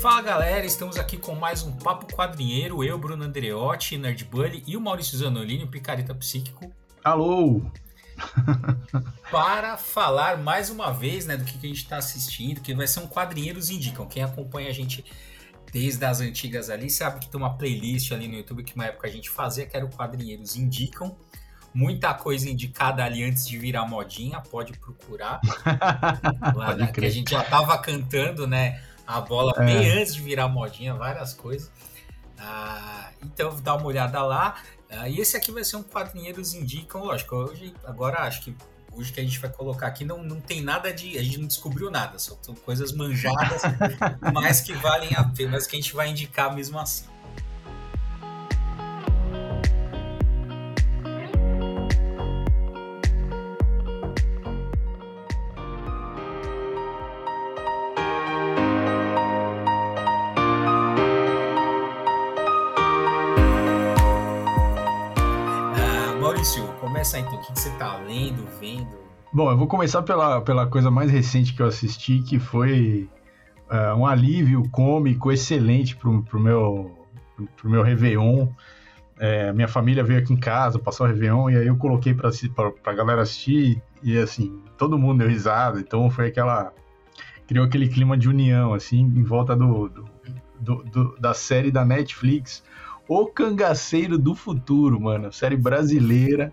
Fala galera, estamos aqui com mais um Papo Quadrinheiro. Eu, Bruno Andreotti, Nerd Bully e o Maurício Zanolini, o Picareta Psíquico. Alô! para falar mais uma vez né, do que a gente está assistindo, que vai ser um Quadrinheiros Indicam. Quem acompanha a gente desde as antigas ali sabe que tem uma playlist ali no YouTube que uma época a gente fazia, que era o Quadrinheiros Indicam. Muita coisa indicada ali antes de virar modinha, pode procurar. Lá, pode né, que a gente já tava cantando, né? A bola é. bem antes de virar modinha, várias coisas. Ah, então dá uma olhada lá. Ah, e esse aqui vai ser um quadrinheiros indicam, lógico. Hoje, agora acho que hoje que a gente vai colocar aqui não, não tem nada de. A gente não descobriu nada, só são coisas manjadas, mas que valem a pena, mas que a gente vai indicar mesmo assim. Começar então. O que, você tá lendo, vendo? Bom, eu vou começar pela, pela coisa mais recente que eu assisti, que foi uh, um alívio cômico excelente pro, pro, meu, pro meu Réveillon. É, minha família veio aqui em casa, passou o Réveillon, e aí eu coloquei pra, pra, pra galera assistir, e assim, todo mundo deu risada, então foi aquela. criou aquele clima de união, assim, em volta do, do, do, do da série da Netflix o Cangaceiro do Futuro, mano. Série brasileira.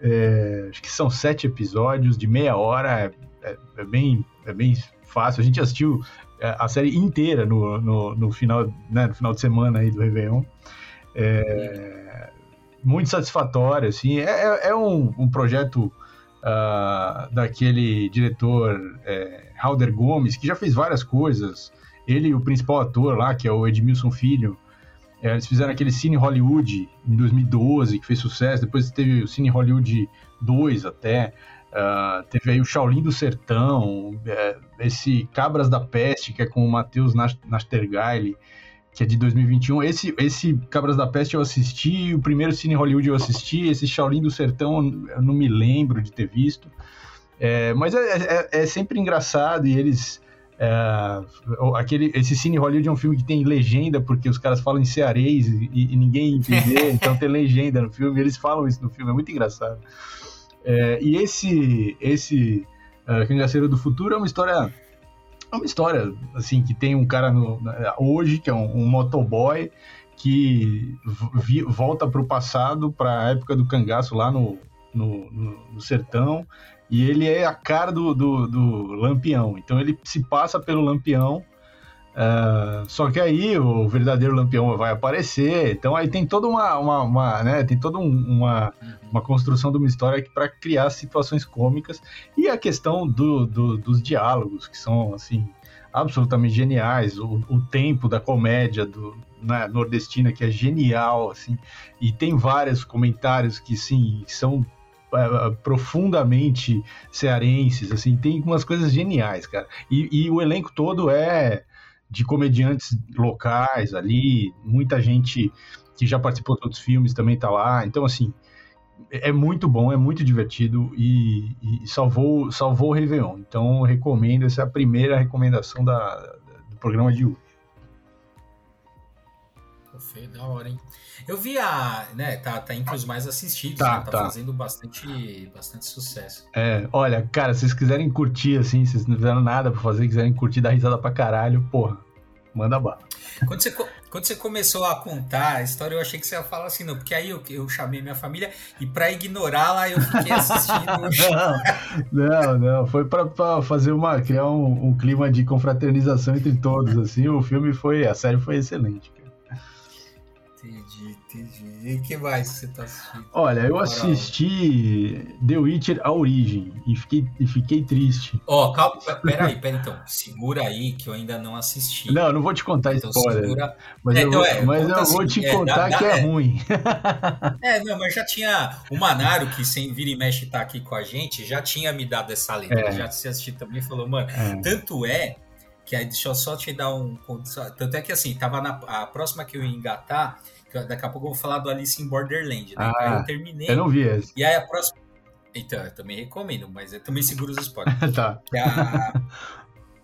É, acho que são sete episódios de meia hora. É, é, é, bem, é bem fácil. A gente assistiu é, a série inteira no, no, no final, né, no final de semana aí do Réveillon. É, muito satisfatório, assim. É, é, é um, um, projeto uh, daquele diretor é, Halder Gomes, que já fez várias coisas. Ele, o principal ator lá, que é o Edmilson Filho, é, eles fizeram aquele Cine Hollywood em 2012, que fez sucesso. Depois teve o Cine Hollywood 2 até. Uh, teve aí o Shaolin do Sertão, é, esse Cabras da Peste, que é com o Matheus Nastergaile, que é de 2021. Esse, esse Cabras da Peste eu assisti, o primeiro Cine Hollywood eu assisti, esse Shaolin do Sertão eu não me lembro de ter visto. É, mas é, é, é sempre engraçado e eles é, aquele, esse Cine Hollywood é um filme que tem legenda, porque os caras falam em cearês e, e ninguém entende, então tem legenda no filme, eles falam isso no filme, é muito engraçado. É, e esse, esse uh, Cangaceiro do Futuro é uma história. É uma história, assim, que tem um cara no, hoje, que é um, um motoboy, que vi, volta para o passado, para a época do cangaço lá no, no, no, no sertão, e ele é a cara do, do, do Lampião. Então ele se passa pelo Lampião. Uh, só que aí o verdadeiro Lampião vai aparecer. Então aí tem toda uma, uma, uma né, tem toda um, uma, uma construção de uma história para criar situações cômicas e a questão do, do, dos diálogos que são assim absolutamente geniais. O, o tempo da comédia do, né, nordestina que é genial assim e tem vários comentários que sim são uh, profundamente cearenses, assim, tem umas coisas geniais, cara. E, e, o elenco todo é de comediantes locais ali, muita gente que já participou de outros filmes também tá lá. Então, assim, é muito bom, é muito divertido e, e salvou, salvou o Réveillon. Então, recomendo, essa é a primeira recomendação da, do programa de hoje. Feio, da hora, hein? Eu vi a, né, tá, tá entre os mais assistidos, tá, né? tá, tá, fazendo bastante, bastante sucesso. É, olha, cara, se vocês quiserem curtir, assim, se vocês não tiveram nada pra fazer, quiserem curtir, dar risada pra caralho, porra, manda bala. Quando você, quando você começou a contar a história, eu achei que você ia falar assim, não, porque aí eu, eu chamei minha família e para ignorá-la eu fiquei assistindo. não, não, foi para fazer uma criar um, um, clima de confraternização entre todos, assim. O filme foi, a série foi excelente. Entendi. E o que mais você tá assistindo? Olha, eu assisti The Witcher A Origem e fiquei, e fiquei triste. Ó, oh, calma, peraí, peraí então. Segura aí que eu ainda não assisti. Não, não vou te contar então, spoiler. Segura... Mas, é, eu, então, é, mas eu assim, vou te é, contar dá, que é, é ruim. É, não, mas já tinha. O Manaro, que sem vira e mexe tá aqui com a gente, já tinha me dado essa lenda. É. Já se assistir também falou, mano, é. tanto é que aí deixa eu só te dar um. Tanto é que assim, tava na a próxima que eu ia engatar Daqui a pouco eu vou falar do Alice in Borderland, né? Ah, aí eu terminei. Eu não vi esse. E aí a próxima. Então, eu também recomendo, mas eu também seguro os spoilers. tá. A...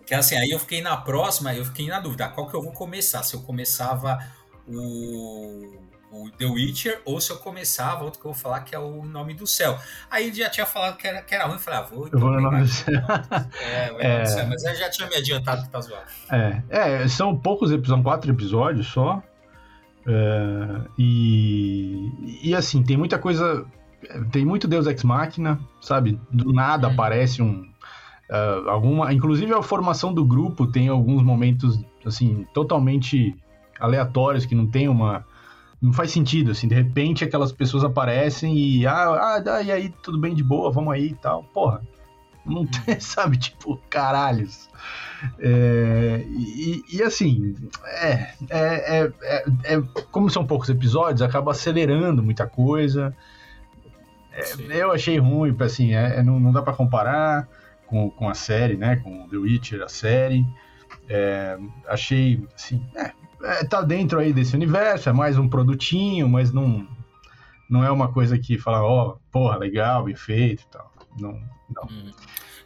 Que assim, aí eu fiquei na próxima, eu fiquei na dúvida, qual que eu vou começar? Se eu começava o, o The Witcher ou se eu começava outro que eu vou falar que é o Nome do Céu. Aí ele já tinha falado que era, que era ruim, eu falei, ah, vou. Eu vou no Nome do Céu. É, é... Céu, mas eu já tinha me adiantado que tá zoado. É, é são poucos episódios, são quatro episódios só. É, e, e assim, tem muita coisa. Tem muito Deus Ex Machina, sabe? Do nada hum. aparece um, Uh, alguma, inclusive a formação do grupo tem alguns momentos assim totalmente aleatórios que não tem uma não faz sentido assim de repente aquelas pessoas aparecem e ah, ah e aí tudo bem de boa vamos aí e tal porra não tem sabe tipo caralhos é, e, e, assim é, é, é, é, é como são poucos episódios acaba acelerando muita coisa é, eu achei ruim assim é, não, não dá para comparar com, com a série, né? Com The Witcher, a série. Achei, assim, tá dentro aí desse universo, é mais um produtinho, mas não, não é uma coisa que fala, ó, oh, porra, legal, bem feito e tal. Não, não. Hum.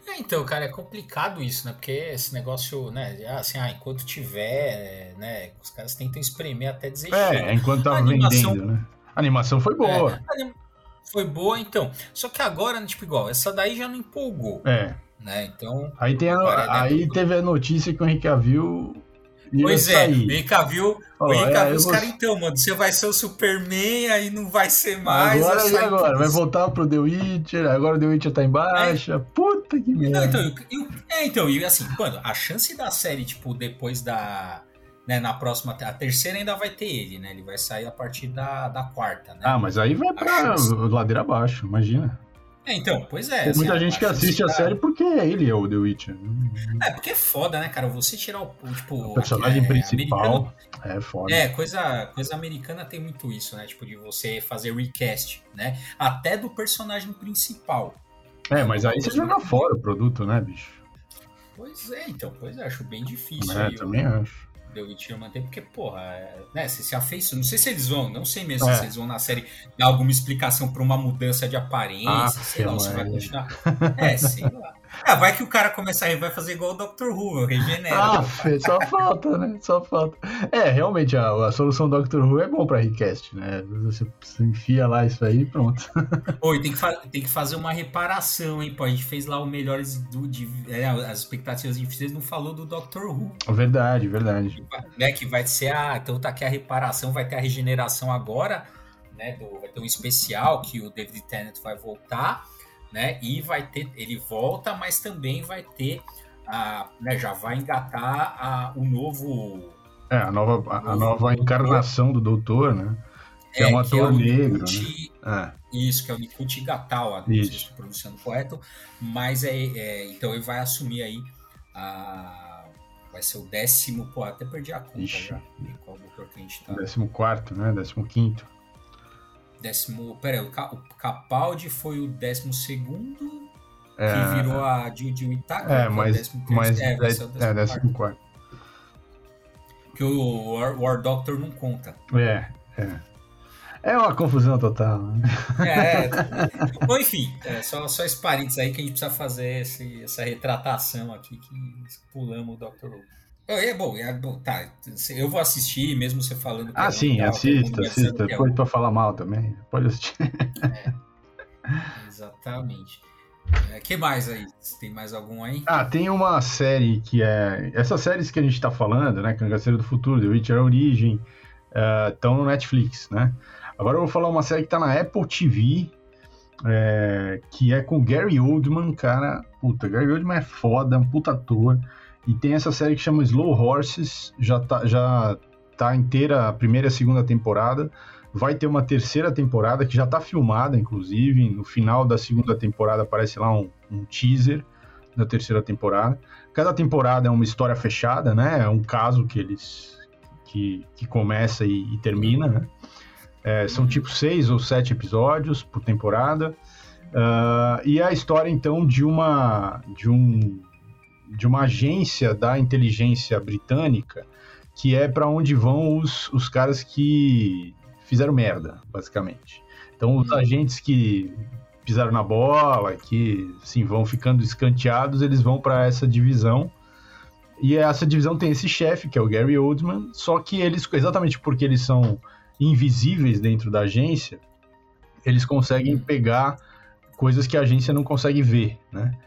É, então, cara, é complicado isso, né? Porque esse negócio, né? Assim, ah, enquanto tiver, né? Os caras tentam espremer até dizer É, enquanto tá animação... vendendo, né? A animação foi boa. É, foi boa, então. Só que agora, tipo, igual, essa daí já não empolgou. É. Né? Então. Aí, tem a, aí teve a notícia que o Henrique Cavill. Pois é, o Henrique Cavill, oh, é, os vou... caras, então, mano, você vai ser o Superman, aí não vai ser mais. Agora e agora? Vai voltar pro The Witcher, agora o The Witcher tá em baixa. É. Puta que merda. Então, eu, eu, é, então, e assim, mano, a chance da série, tipo, depois da. Né, na próxima, a terceira ainda vai ter ele, né? Ele vai sair a partir da, da quarta, né? Ah, mas aí vai pra ladeira abaixo, imagina. É, então, pois é. Tem muita assim, gente que assiste a série porque ele é o The Witcher. É, porque é foda, né, cara? Você tirar o, tipo, o personagem é, principal é foda. É, coisa, coisa americana tem muito isso, né? Tipo, de você fazer recast, né? Até do personagem principal. É, mas aí você joga fora o produto, né, bicho? Pois é, então, pois é, acho bem difícil. É, também acho. The Witcher manter, porque, porra, é, né, se se afeiçoa, não sei se eles vão, não sei mesmo é. se eles vão na série dar alguma explicação para uma mudança de aparência, ah, sei lá, se vai continuar. É, sei lá. Ah, vai que o cara começa a vai fazer igual o Dr. Who, regenera. Ah, só falta, né? Só falta. É, realmente, a, a solução do Dr. Who é bom pra request, né? Você, você enfia lá isso aí e pronto. Oi, tem que, tem que fazer uma reparação, hein? Pô, a gente fez lá o melhores do, de, é, as expectativas de não falou do Dr. Who. Verdade, verdade. Né, que vai ser, ah, então tá aqui a reparação, vai ter a regeneração agora, né? Do, vai ter um especial que o David Tennant vai voltar né? E vai ter, ele volta, mas também vai ter, a, né, já vai engatar a, o novo. É, a nova, a, a nova encarnação do doutor, né? Que é, é um ator é negro. né? é. Isso, que é o Nikut Gatawa, não sei se estou pronunciando correto, mas é, é, então ele vai assumir aí a. Vai ser o décimo, pô, até perdi a conta Ixi. já. Qual doutor que a gente tá. Décimo quarto, né? Décimo quinto. Décimo. Pera aí, o Capaldi foi o décimo segundo. É... Que virou a Jiu Itaca. É, mas. É, décimo mas é, é, é décimo quarto. Que o War, War Doctor não conta. É, é. É uma confusão total. Né? É, é. Bom, enfim, é, só, só esse parênteses aí que a gente precisa fazer esse, essa retratação aqui que pulamos o Dr. Who. É bom, é bom, tá. Eu vou assistir, mesmo você falando. ah, sim, assista, assista. Pode para falar mal também. Pode assistir. É, exatamente. É, que mais aí? Tem mais algum aí? Ah, tem uma série que é. Essas séries que a gente tá falando, né? Cangaceiro do Futuro, The Witcher Origem, estão uh, no Netflix, né? Agora eu vou falar uma série que tá na Apple TV, é, que é com Gary Oldman, cara. Puta, Gary Oldman é foda, um puta ator. E tem essa série que chama Slow Horses, já tá, já tá inteira a primeira e a segunda temporada. Vai ter uma terceira temporada que já tá filmada, inclusive. No final da segunda temporada aparece lá um, um teaser da terceira temporada. Cada temporada é uma história fechada, né? É um caso que eles que, que começa e, e termina, né? É, são tipo seis ou sete episódios por temporada. Uh, e é a história então de uma de um de uma agência da inteligência britânica que é para onde vão os, os caras que fizeram merda, basicamente. Então, os hum. agentes que pisaram na bola, que assim, vão ficando escanteados, eles vão para essa divisão E essa divisão tem esse chefe, que é o Gary Oldman, só que eles, exatamente porque eles são invisíveis dentro da agência, eles conseguem uhum. pegar coisas que a agência não consegue ver, né?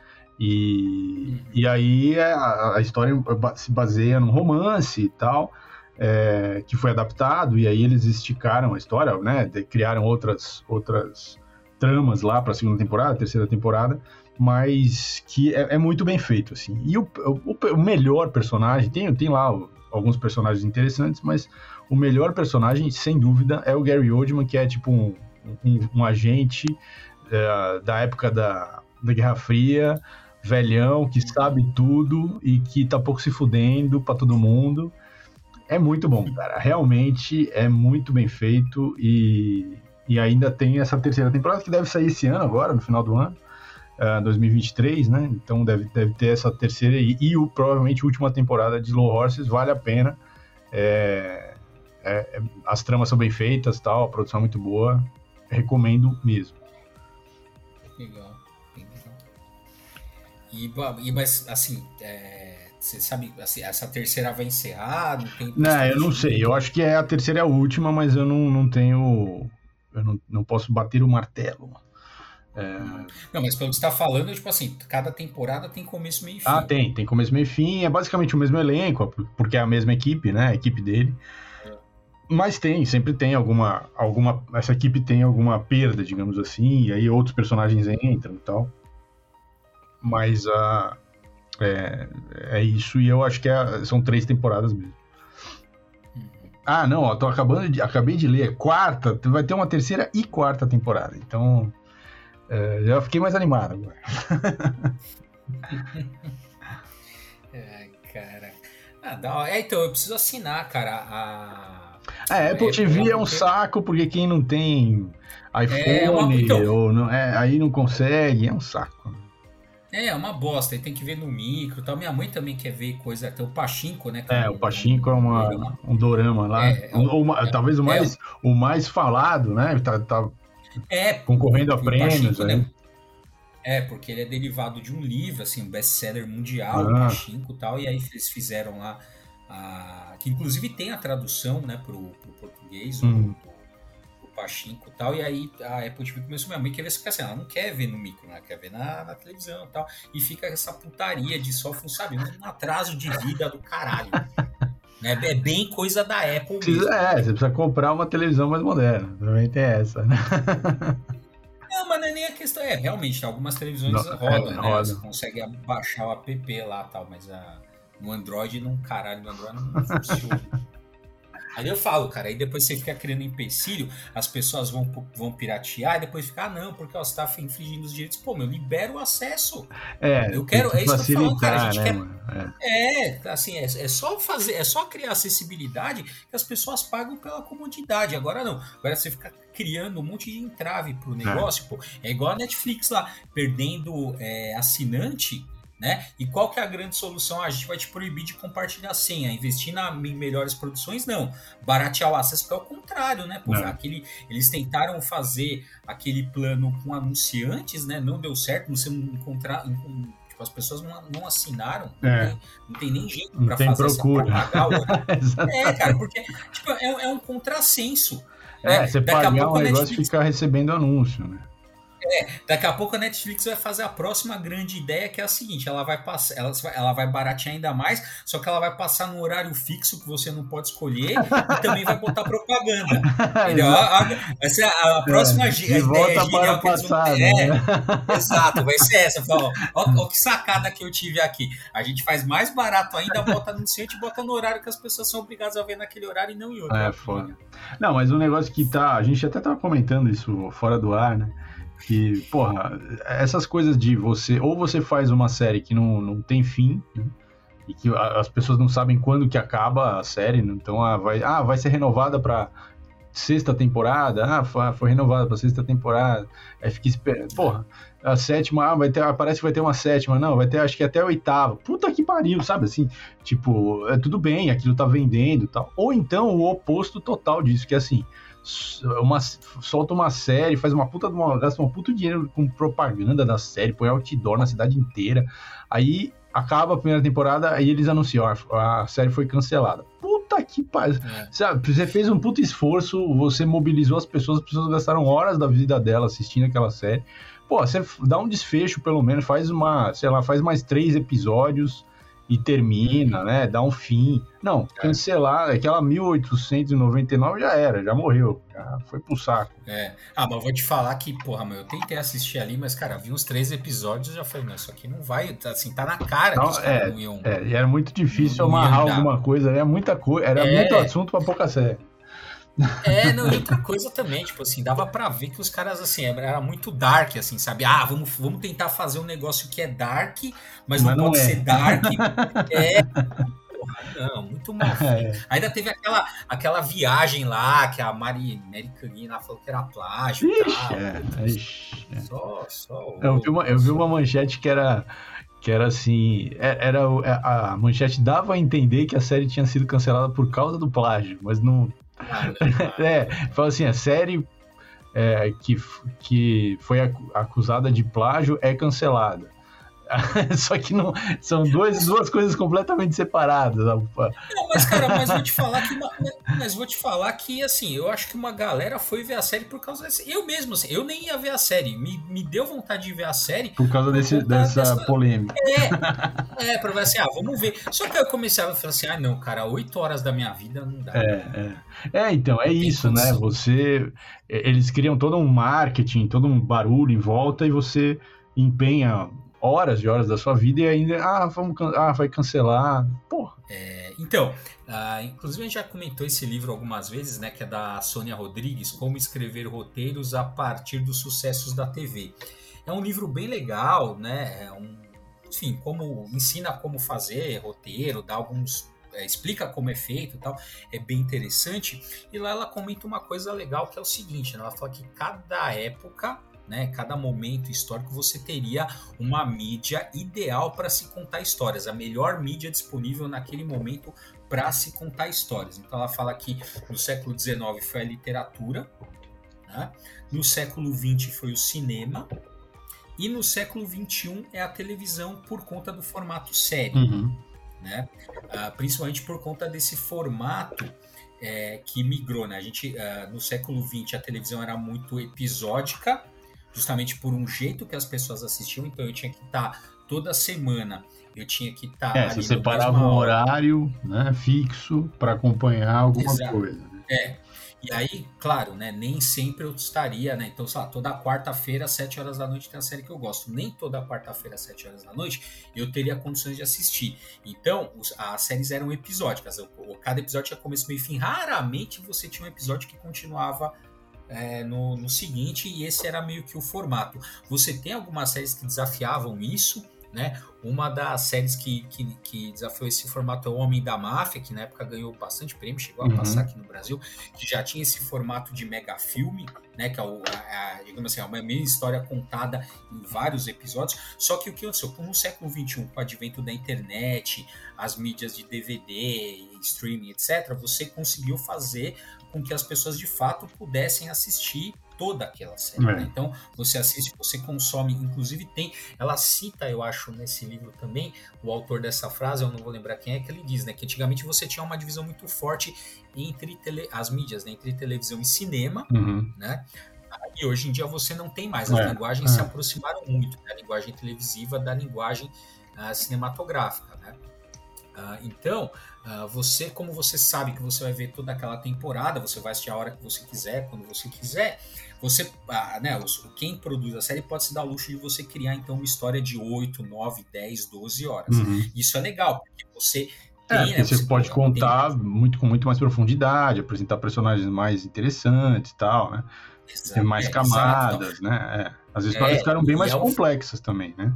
E, e aí é, a, a história se baseia num romance e tal, é, que foi adaptado, e aí eles esticaram a história, né? Criaram outras, outras tramas lá para a segunda temporada, terceira temporada, mas que é, é, muito bem feito, assim. E o, o, o, melhor personagem, tem, tem lá alguns personagens interessantes, mas o melhor personagem, sem dúvida, é o Gary Oldman, que é tipo um, um, um agente é, da época da, da Guerra Fria, velhão, que sabe tudo e que tá pouco se fudendo para todo mundo. É muito bom, cara. Realmente é muito bem feito e, e ainda tem essa terceira temporada que deve sair esse ano agora, no final do ano uh, ah, 2023, né? Então deve, deve ter essa terceira e, e o, provavelmente última temporada de Slow Horses, vale a pena. É, é, é, as tramas são bem feitas, tal, a produção é muito boa, recomendo mesmo. Legal, legal. E, e mas assim, é, você sabe, assim, essa terceira vai encerrar? Não, tem não eu não sei. Eu acho que é a terceira é a última, mas eu não, não tenho. Eu não, não posso bater o martelo. É... Não, mas pelo que você está falando, tipo assim, cada temporada tem começo, meio e fim. Ah, tem, tem começo, meio e fim. É basicamente o mesmo elenco, porque é a mesma equipe, né? A equipe dele. É. Mas tem, sempre tem alguma, alguma. Essa equipe tem alguma perda, digamos assim, e aí outros personagens entram e tal. Mas uh, é, é isso, e eu acho que é, são três temporadas mesmo. Uhum. Ah, não, ó, tô acabando de, acabei de ler, quarta, vai ter uma terceira e quarta temporada. Então, é, já fiquei mais animado agora. é, cara. Ah, é, então, eu preciso assinar, cara, a. É, Apple TV é um saco, porque quem não tem iPhone é, uma... então... ou não, é, aí não consegue, é um saco. É, é uma bosta, aí tem que ver no micro tal. Minha mãe também quer ver coisa, tem o Pachinko, né? É, o Pachinko é uma, um dorama lá. É, é um, uma, é, talvez o mais, o mais falado, né? Tá, tá é, concorrendo a prêmios. Né? É, porque ele é derivado de um livro, assim, um best-seller mundial, ah. Pachinko e tal, e aí eles fizeram lá, a, que inclusive tem a tradução, né, pro, pro português, hum. o, o Pachinko e tal, e aí a Apple TV começou, minha mãe quer ver, assim, ela não quer ver no micro, né, ela quer ver na, na televisão e tal, e fica essa putaria de só, sabe, um atraso de vida do caralho. Né? É bem coisa da Apple. Precisa, é, você precisa comprar uma televisão mais moderna. Também tem essa, né? Não, mas não é nem a questão. É, realmente, algumas televisões não, rodam, é, né? Roda. Você consegue baixar o app lá tal, mas a, no Android não, caralho, no Android não funciona. Aí eu falo, cara, aí depois você fica criando empecilho, as pessoas vão, vão piratear e depois fica, ah, não, porque ó, você tá infringindo os direitos. Pô, meu, libera o acesso. É, eu quero, é isso que eu tô falando, cara. A gente né, quer. É. é, assim, é, é só fazer, é só criar acessibilidade que as pessoas pagam pela comodidade. Agora não. Agora você fica criando um monte de entrave pro é. negócio, é. pô. É igual a Netflix lá, perdendo é, assinante né? E qual que é a grande solução? Ah, a gente vai te proibir de compartilhar senha, investir na, em melhores produções? Não. Baratear o acesso, que é o contrário, né? Pô, aquele, eles tentaram fazer aquele plano com anunciantes, né? Não deu certo, não encontrar. Tipo, as pessoas não, não assinaram, é. não, tem, não, tem, nem jeito para fazer procura. essa É, cara, porque tipo, é, é um contrassenso. É, né? você Daqui pagar um negócio e ficar recebendo anúncio, né? É, daqui a pouco a Netflix vai fazer a próxima grande ideia, que é a seguinte: ela vai passar, ela, ela vai baratear ainda mais, só que ela vai passar no horário fixo que você não pode escolher e também vai botar propaganda. entendeu? vai ser a, a próxima é, ideia volta para o passado, é, né? Exato, vai ser essa. Fala, ó, ó, ó, que sacada que eu tive aqui. A gente faz mais barato ainda, bota anunciante e bota no horário que as pessoas são obrigadas a ver naquele horário e não em outro. É, foda. Não, mas um negócio que tá. A gente até tava comentando isso fora do ar, né? Que, porra, essas coisas de você. Ou você faz uma série que não, não tem fim, né? E que as pessoas não sabem quando que acaba a série, né? então ah, vai, ah, vai ser renovada para sexta temporada, ah, foi, renovada para sexta temporada, aí fica esperando, porra, a sétima, ah, vai ter, ah, parece que vai ter uma sétima, não, vai ter acho que até a oitava, puta que pariu, sabe assim, tipo, é tudo bem, aquilo tá vendendo tal, ou então o oposto total disso, que é assim, uma, solta uma série, faz uma puta, uma, gasta uma puta dinheiro com propaganda da série, põe outdoor na cidade inteira. Aí acaba a primeira temporada e eles anunciam, a, a série foi cancelada. Puta que pariu. É. Você fez um puta esforço, você mobilizou as pessoas, as pessoas gastaram horas da vida dela assistindo aquela série. Pô, você dá um desfecho, pelo menos, faz uma, sei lá, faz mais três episódios e termina, né? Dá um fim. Não, é. cancelar, aquela 1899 já era, já morreu, já foi pro saco. É. Ah, mas eu vou te falar que, porra, mano, eu tentei assistir ali, mas, cara, vi uns três episódios e já falei, não, isso aqui não vai, assim, tá na cara não, que é, não iam. É, e era muito difícil amarrar alguma coisa, era muita coisa, era é. muito assunto pra pouca série. É, não, e outra coisa também, tipo assim, dava para ver que os caras, assim, era muito dark, assim, sabe? Ah, vamos, vamos tentar fazer um negócio que é dark, mas, mas não, não, pode é. ser dark. é. Não, muito mal. É. Ainda teve aquela, aquela viagem lá que a Mari, Mary falou que era plágio ixi, tal. É, ixi, é. Só, só. Eu vi, uma, eu vi uma manchete que era que era assim, é, era a manchete dava a entender que a série tinha sido cancelada por causa do plágio, mas não é, fala assim, a série é, que, que foi acusada de plágio é cancelada. Só que não são dois, duas coisas completamente separadas. Não, mas cara, mas vou te falar que uma, mas vou te falar que assim, eu acho que uma galera foi ver a série por causa dessa. Eu mesmo, assim, eu nem ia ver a série. Me, me deu vontade de ver a série por causa desse, por dessa, dessa polêmica. É, é para ver assim, ah, vamos ver. Só que eu comecei a falar assim, ah, não, cara, oito horas da minha vida não dá. É, é. é então é isso, né? Você, eles criam todo um marketing, todo um barulho em volta e você empenha horas e horas da sua vida e ainda, ah, vamos, ah, vai cancelar. Porra. É, então, uh, inclusive a gente já comentou esse livro algumas vezes, né, que é da Sônia Rodrigues, Como Escrever Roteiros a Partir dos Sucessos da TV. É um livro bem legal, né, é um, enfim, como ensina como fazer roteiro, dá alguns é, explica como é feito e tal, é bem interessante. E lá ela comenta uma coisa legal que é o seguinte: né? ela fala que cada época né, cada momento histórico você teria uma mídia ideal para se contar histórias, a melhor mídia disponível naquele momento para se contar histórias. Então ela fala que no século XIX foi a literatura, né? no século XX foi o cinema e no século XXI é a televisão por conta do formato série, uhum. né? Uh, principalmente por conta desse formato é, que migrou, né? A gente uh, no século XX a televisão era muito episódica justamente por um jeito que as pessoas assistiam, então eu tinha que estar tá, toda semana, eu tinha que estar. Tá é, você separava um horário né, fixo para acompanhar alguma Exato. coisa. Né? É. E aí, claro, né, nem sempre eu estaria, né? Então, sei lá, toda quarta-feira, às 7 horas da noite, tem a série que eu gosto. Nem toda quarta-feira, às 7 horas da noite, eu teria condições de assistir. Então, os, as séries eram episódicas. cada episódio tinha começo, meio e fim. Raramente você tinha um episódio que continuava é, no, no seguinte, e esse era meio que o formato. Você tem algumas séries que desafiavam isso, né? Uma das séries que, que, que, desafiou esse formato é o Homem da Máfia, que na época ganhou bastante prêmio, chegou a uhum. passar aqui no Brasil, que já tinha esse formato de mega filme, né? Que é, o, a, a, digamos assim, é uma mesma história contada em vários episódios. Só que o que aconteceu? No século XXI, com o advento da internet, as mídias de DVD, streaming, etc., você conseguiu fazer com que as pessoas de fato pudessem assistir toda aquela série. É. Né? Então, você assiste, você consome, inclusive tem, ela cita, eu acho, nesse livro também, o autor dessa frase, eu não vou lembrar quem é, que ele diz, né, que antigamente você tinha uma divisão muito forte entre tele, as mídias, né, entre televisão e cinema, uhum. né, e hoje em dia você não tem mais, as é. linguagens é. se aproximaram muito da linguagem televisiva da linguagem uh, cinematográfica, né. Uh, então, Uh, você, como você sabe que você vai ver toda aquela temporada, você vai assistir a hora que você quiser, quando você quiser, você, uh, né, quem produz a série pode se dar o luxo de você criar então uma história de 8, 9, 10, 12 horas. Uhum. Isso é legal, porque você é, tem, né, você, você, pode contar tem... muito com muito mais profundidade, apresentar personagens mais interessantes e tal, né? Exato, Tem mais é, camadas, exato. né? É. As histórias ficaram bem mais é complexas também, né?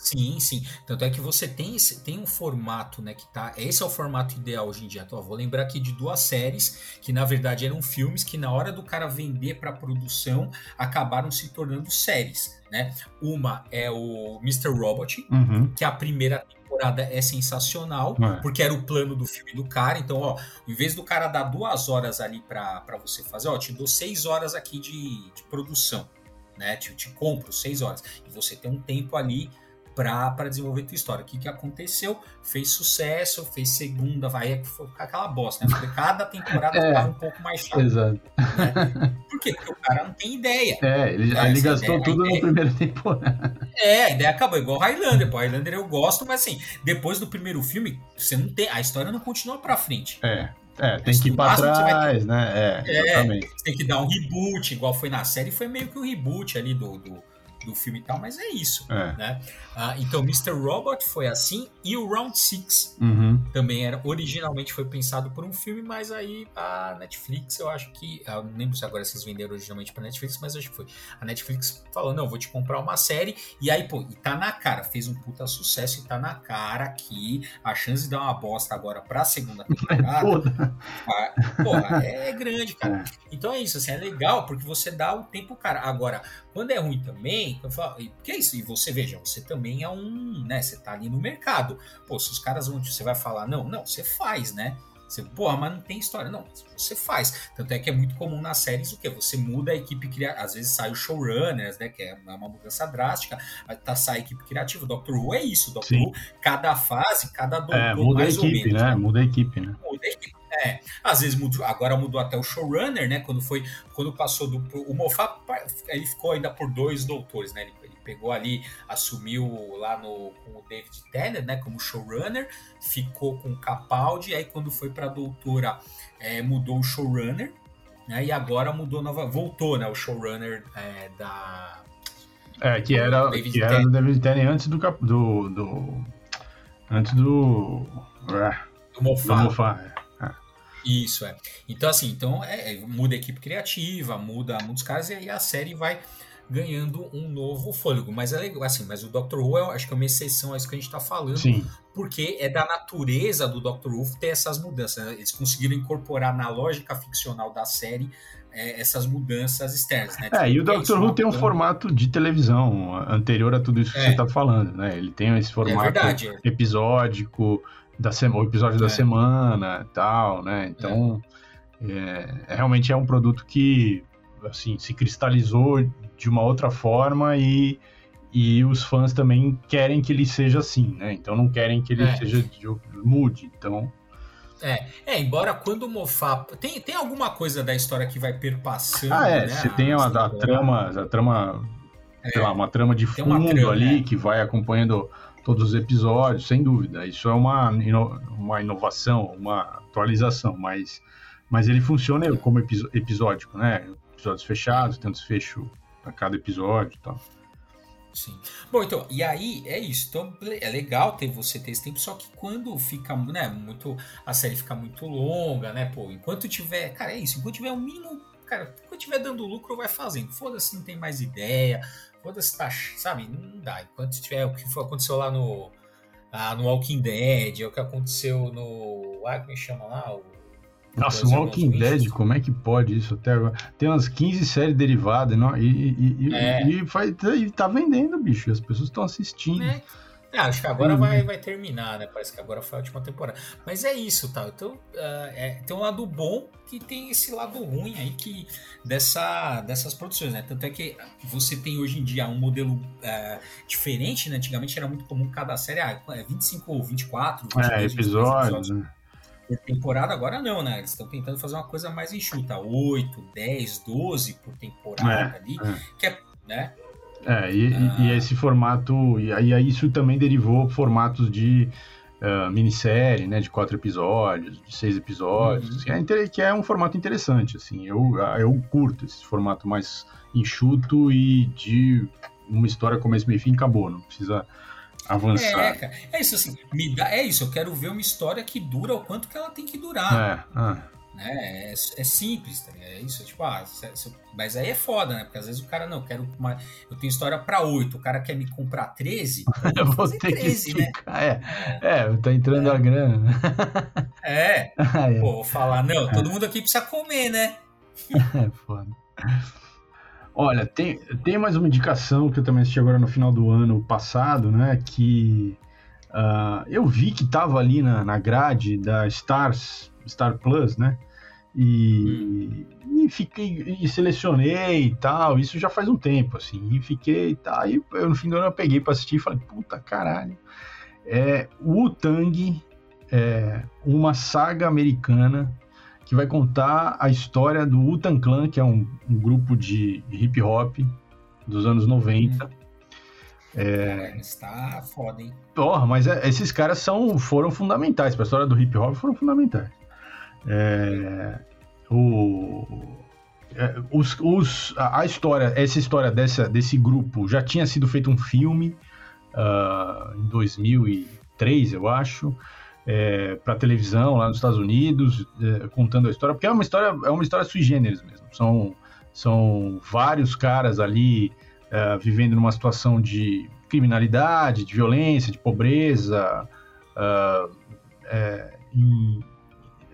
Sim, sim. Tanto é que você tem, tem um formato, né, que tá. Esse é o formato ideal hoje em dia. Então, vou lembrar aqui de duas séries que, na verdade, eram filmes que, na hora do cara vender para produção, acabaram se tornando séries. Né? Uma é o Mr. Robot, uhum. que a primeira temporada é sensacional, é. porque era o plano do filme do cara. Então, ó, em vez do cara dar duas horas ali para você fazer, ó, te dou seis horas aqui de, de produção, né? Te, te compro seis horas. E você tem um tempo ali para desenvolver tua história. O que, que aconteceu? Fez sucesso, fez segunda, vai foi aquela bosta, né? Porque cada temporada é, ficava um pouco mais chato. Exato. Né? Por quê? Porque o cara não tem ideia. É, ele, é, ele gastou ideia, tudo na primeira temporada. É, a ideia acabou, igual Highlander. Pô, Highlander eu gosto, mas assim, depois do primeiro filme, você não tem. A história não continua pra frente. É. É, tem que ir pra trás, ter... né? É, é, exatamente. tem que dar um reboot, igual foi na série, foi meio que um reboot ali do, do do filme e tal, mas é isso. É. Né? Ah, então, Mr. Robot foi assim, e o Round Six uhum. também era. Originalmente foi pensado por um filme, mas aí a Netflix, eu acho que. Eu não lembro se agora vocês venderam originalmente pra Netflix, mas acho que foi. A Netflix falou: não, vou te comprar uma série, e aí, pô, e tá na cara, fez um puta sucesso, e tá na cara que a chance de dar uma bosta agora pra segunda temporada. porra, é grande, cara. É. Então é isso, assim, é legal porque você dá o tempo, cara. Agora, quando é ruim também, eu falo, porque é isso, e você veja, você também é um, né? Você tá ali no mercado. Pô, se os caras vão, você vai falar, não, não, você faz, né? Você, porra, mas não tem história. Não, você faz. Tanto é que é muito comum nas séries o quê? Você muda a equipe criativa. Às vezes sai o showrunners, né? Que é uma mudança drástica. Tá, sai a equipe criativa. Doctor Who é isso. Doctor Sim. Who, cada fase, cada doutor, é, muda mais a equipe, ou menos. Né? Muda a equipe, né? Muda a equipe. É, às vezes mudou, agora mudou até o showrunner, né? Quando foi, quando passou do o Moffat, ele ficou ainda por dois doutores, né? Ele, ele, pegou ali, assumiu lá no com o David Tennant, né? Como showrunner, ficou com o Capaldi, aí quando foi para doutora é, mudou o showrunner, né? E agora mudou nova, voltou, né? O showrunner é, da é que era David que era do David Tennant antes do do, do antes do do Moffat. Do Moffat é. Isso, é. Então, assim, então é, é, muda a equipe criativa, muda muitos caras, e aí a série vai ganhando um novo fôlego. Mas é legal, assim, mas o Doctor Who, eu acho que é uma exceção a isso que a gente está falando, Sim. porque é da natureza do Doctor Who ter essas mudanças. Né? Eles conseguiram incorporar na lógica ficcional da série é, essas mudanças externas. Né? É, e o tipo, Doctor Who tem um formato de televisão anterior a tudo isso que é. você está falando, né? Ele tem esse formato é episódico da semana, o episódio é. da semana tal, né? Então, é. É, realmente é um produto que, assim, se cristalizou de uma outra forma e, e os fãs também querem que ele seja assim, né? Então não querem que ele é. seja de, mude, então... É, é, embora quando o Moffat... Tem, tem alguma coisa da história que vai perpassando, Ah, é, né? você tem a, a, trama, a trama, sei lá, uma trama de fundo trama, ali que vai acompanhando todos os episódios, sem dúvida. Isso é uma, uma inovação, uma atualização, mas, mas ele funciona como episódico, né? Episódios fechados, tem desfecho a cada episódio e tal. Sim. Bom, então, e aí é isso. Então, é legal ter você ter esse tempo, só que quando fica, né, muito. A série fica muito longa, né? Pô, enquanto tiver. Cara, é isso. Enquanto tiver um mínimo. Cara, enquanto tiver dando lucro, vai fazendo. Foda-se, não tem mais ideia Foda-se, tá, sabe? Não dá. Enquanto tiver o que aconteceu lá no, ah, no Walking Dead, é o que aconteceu no. Ah, como é que chama lá? O, nossa, o Walking Dead, como é que pode isso até agora? Tem umas 15 séries derivadas não? e, e, é. e, faz, e tá vendendo, bicho. As pessoas estão assistindo. É. É, acho que agora vai, vai terminar, né? Parece que agora foi a última temporada. Mas é isso, tá? Então, uh, é, tem um lado bom que tem esse lado ruim aí que dessa, dessas produções, né? Tanto é que você tem hoje em dia um modelo uh, diferente, né? Antigamente era muito comum cada série, ah, 25 ou 24, 22, é, episódios, né? por temporada, agora não, né? Eles estão tentando fazer uma coisa mais enxuta, 8, 10, 12 por temporada é, ali, é. que é, né? É, e, ah. e, esse formato, e aí isso também derivou formatos de uh, minissérie, né, de quatro episódios, de seis episódios, uhum. que, é, que é um formato interessante, assim, eu, eu curto esse formato mais enxuto e de uma história começo, meio fim, acabou, não precisa avançar. É, cara, é isso assim, me dá, é isso, eu quero ver uma história que dura o quanto que ela tem que durar. É, ah. Né? É, é simples, tá É isso, tipo, ah, mas aí é foda, né? Porque às vezes o cara, não, quero uma, eu tenho história para oito, o cara quer me comprar 13, eu vou ter 13, que né? É, é, tá entrando é. a grana. É, ah, é. pô, vou falar, não, todo mundo aqui precisa comer, né? É foda. Olha, tem, tem mais uma indicação que eu também assisti agora no final do ano passado, né? Que uh, eu vi que tava ali na, na grade da Stars, Star Plus, né? E, e fiquei e selecionei e tal. Isso já faz um tempo, assim. E fiquei. E eu, no fim do ano eu peguei pra assistir e falei, puta caralho. É o Tang, é uma saga americana que vai contar a história do Utan Clan, que é um, um grupo de hip hop dos anos 90. É... Está foda, hein? Porra, mas é, esses caras são, foram fundamentais para a história do hip hop, foram fundamentais. É, o, é, os, os, a história, essa história dessa, desse grupo já tinha sido feito um filme uh, em 2003, eu acho é, para televisão lá nos Estados Unidos, é, contando a história, porque é uma história, é uma história sui generis mesmo. São, são vários caras ali é, vivendo numa situação de criminalidade, de violência, de pobreza, uh, em,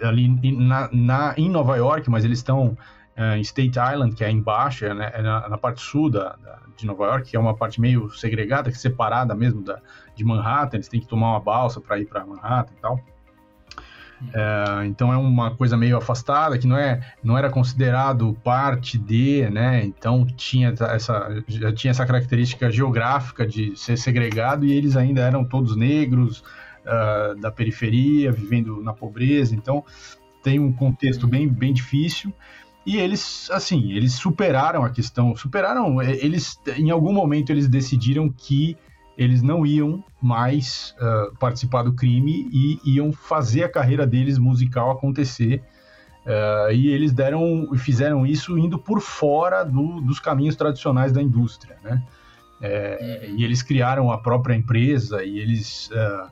ali na, na, em Nova York, mas eles estão uh, em State Island, que é embaixo, é, né, é na, na, parte sul da, da, de Nova York, que é uma parte meio segregada, é separada mesmo da, de Manhattan, eles têm que tomar uma balsa para ir para Manhattan e tal. É, então é uma coisa meio afastada que não é não era considerado parte de né então tinha essa já tinha essa característica geográfica de ser segregado e eles ainda eram todos negros uh, da periferia vivendo na pobreza então tem um contexto bem bem difícil e eles, assim, eles superaram a questão, superaram, eles, em algum momento eles decidiram que eles não iam mais uh, participar do crime e iam fazer a carreira deles musical acontecer. Uh, e eles deram, fizeram isso indo por fora do, dos caminhos tradicionais da indústria, né? É, e eles criaram a própria empresa e eles uh,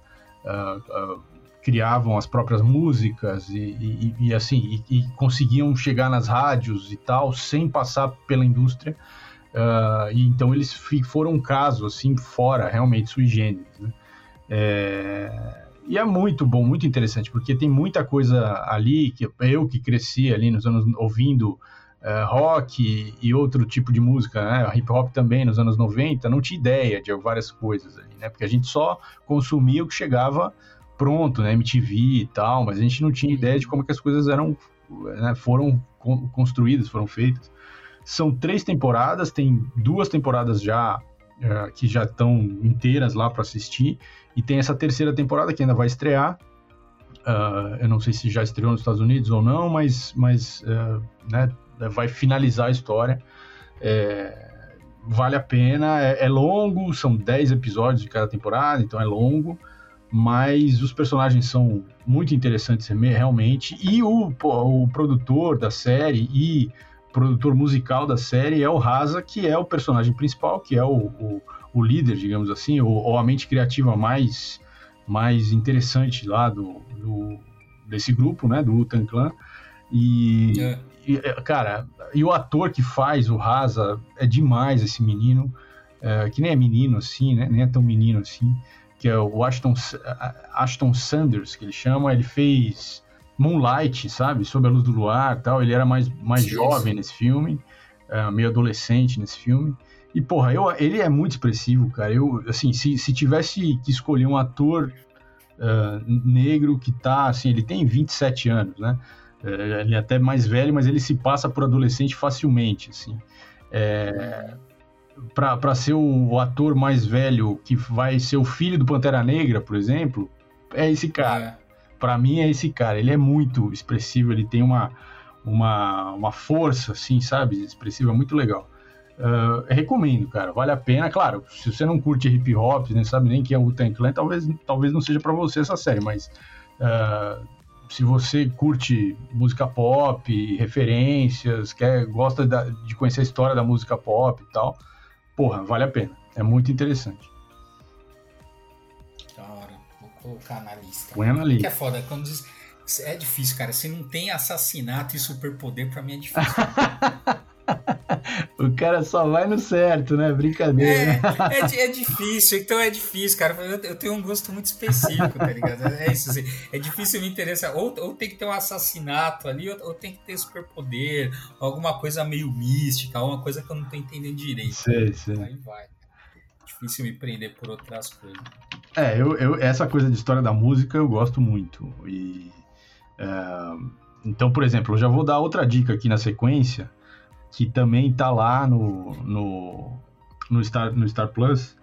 criavam as próprias músicas e, e, e assim e, e, conseguiam chegar nas rádios e tal sem passar pela indústria uh, e então eles foram um caso assim fora realmente sui generis né? é, e é muito bom muito interessante porque tem muita coisa ali que eu que cresci ali nos anos ouvindo uh, rock e outro tipo de música, né? hip hop também nos anos 90, não tinha ideia de várias coisas ali, né? Porque a gente só consumia o que chegava pronto, né, MTV e tal, mas a gente não tinha ideia de como que as coisas eram, né, foram construídas, foram feitas. São três temporadas, tem duas temporadas já é, que já estão inteiras lá para assistir e tem essa terceira temporada que ainda vai estrear. Uh, eu não sei se já estreou nos Estados Unidos ou não, mas, mas uh, né, vai finalizar a história. É, vale a pena, é, é longo, são 10 episódios de cada temporada, então é longo mas os personagens são muito interessantes realmente e o, o produtor da série e produtor musical da série é o Raza, que é o personagem principal, que é o, o, o líder, digamos assim, ou, ou, a mente criativa mais, mais interessante lá do, do desse grupo, né, do Utan Clan. E, é. E, é, cara, e o ator que faz o Raza é demais esse menino, é, que nem é menino assim, né, nem é tão menino assim que é o Ashton, Ashton Sanders, que ele chama, ele fez Moonlight, sabe? Sob a luz do luar tal. Ele era mais, mais jovem nesse filme, uh, meio adolescente nesse filme. E, porra, eu, ele é muito expressivo, cara. Eu, assim, se, se tivesse que escolher um ator uh, negro que tá, assim, ele tem 27 anos, né? Uh, ele é até mais velho, mas ele se passa por adolescente facilmente, assim. É, para ser o, ator mais velho que vai ser o filho do Pantera Negra, por exemplo, é esse cara. É. Para mim é esse cara. Ele é muito expressivo, ele tem uma, uma, uma força, assim, sabe? Expressiva, muito legal. Uh, recomendo, cara, vale a pena. Claro, se você não curte hip hop, nem sabe nem quem é o Wu-Tang Clan, talvez, talvez não seja para você essa série, mas uh, se você curte música pop, referências, quer, gosta da, de conhecer a história da música pop e tal, porra, vale a pena. É muito interessante. Da hora. Vou colocar na lista. Põe na lista. Que é foda. Quando diz... É difícil, cara. Se não tem assassinato e superpoder, pra mim é difícil. o cara só vai no certo, né? Brincadeira. É, é, é difícil, então é difícil, cara. Eu, eu, tenho um gosto muito específico, tá ligado? É isso, assim, é difícil me interessar. Ou, ou tem que ter um assassinato ali, ou, ou tem que ter superpoder, alguma coisa meio mística, alguma coisa que eu não tô entendendo direito. Sei, sei. Aí vai. Difícil me prender por outras coisas. É, eu, eu, essa coisa de história da música eu gosto muito. E. Uh então, por exemplo, eu já vou dar outra dica aqui na sequência, que também está lá no, no, no, Star, no Star Plus,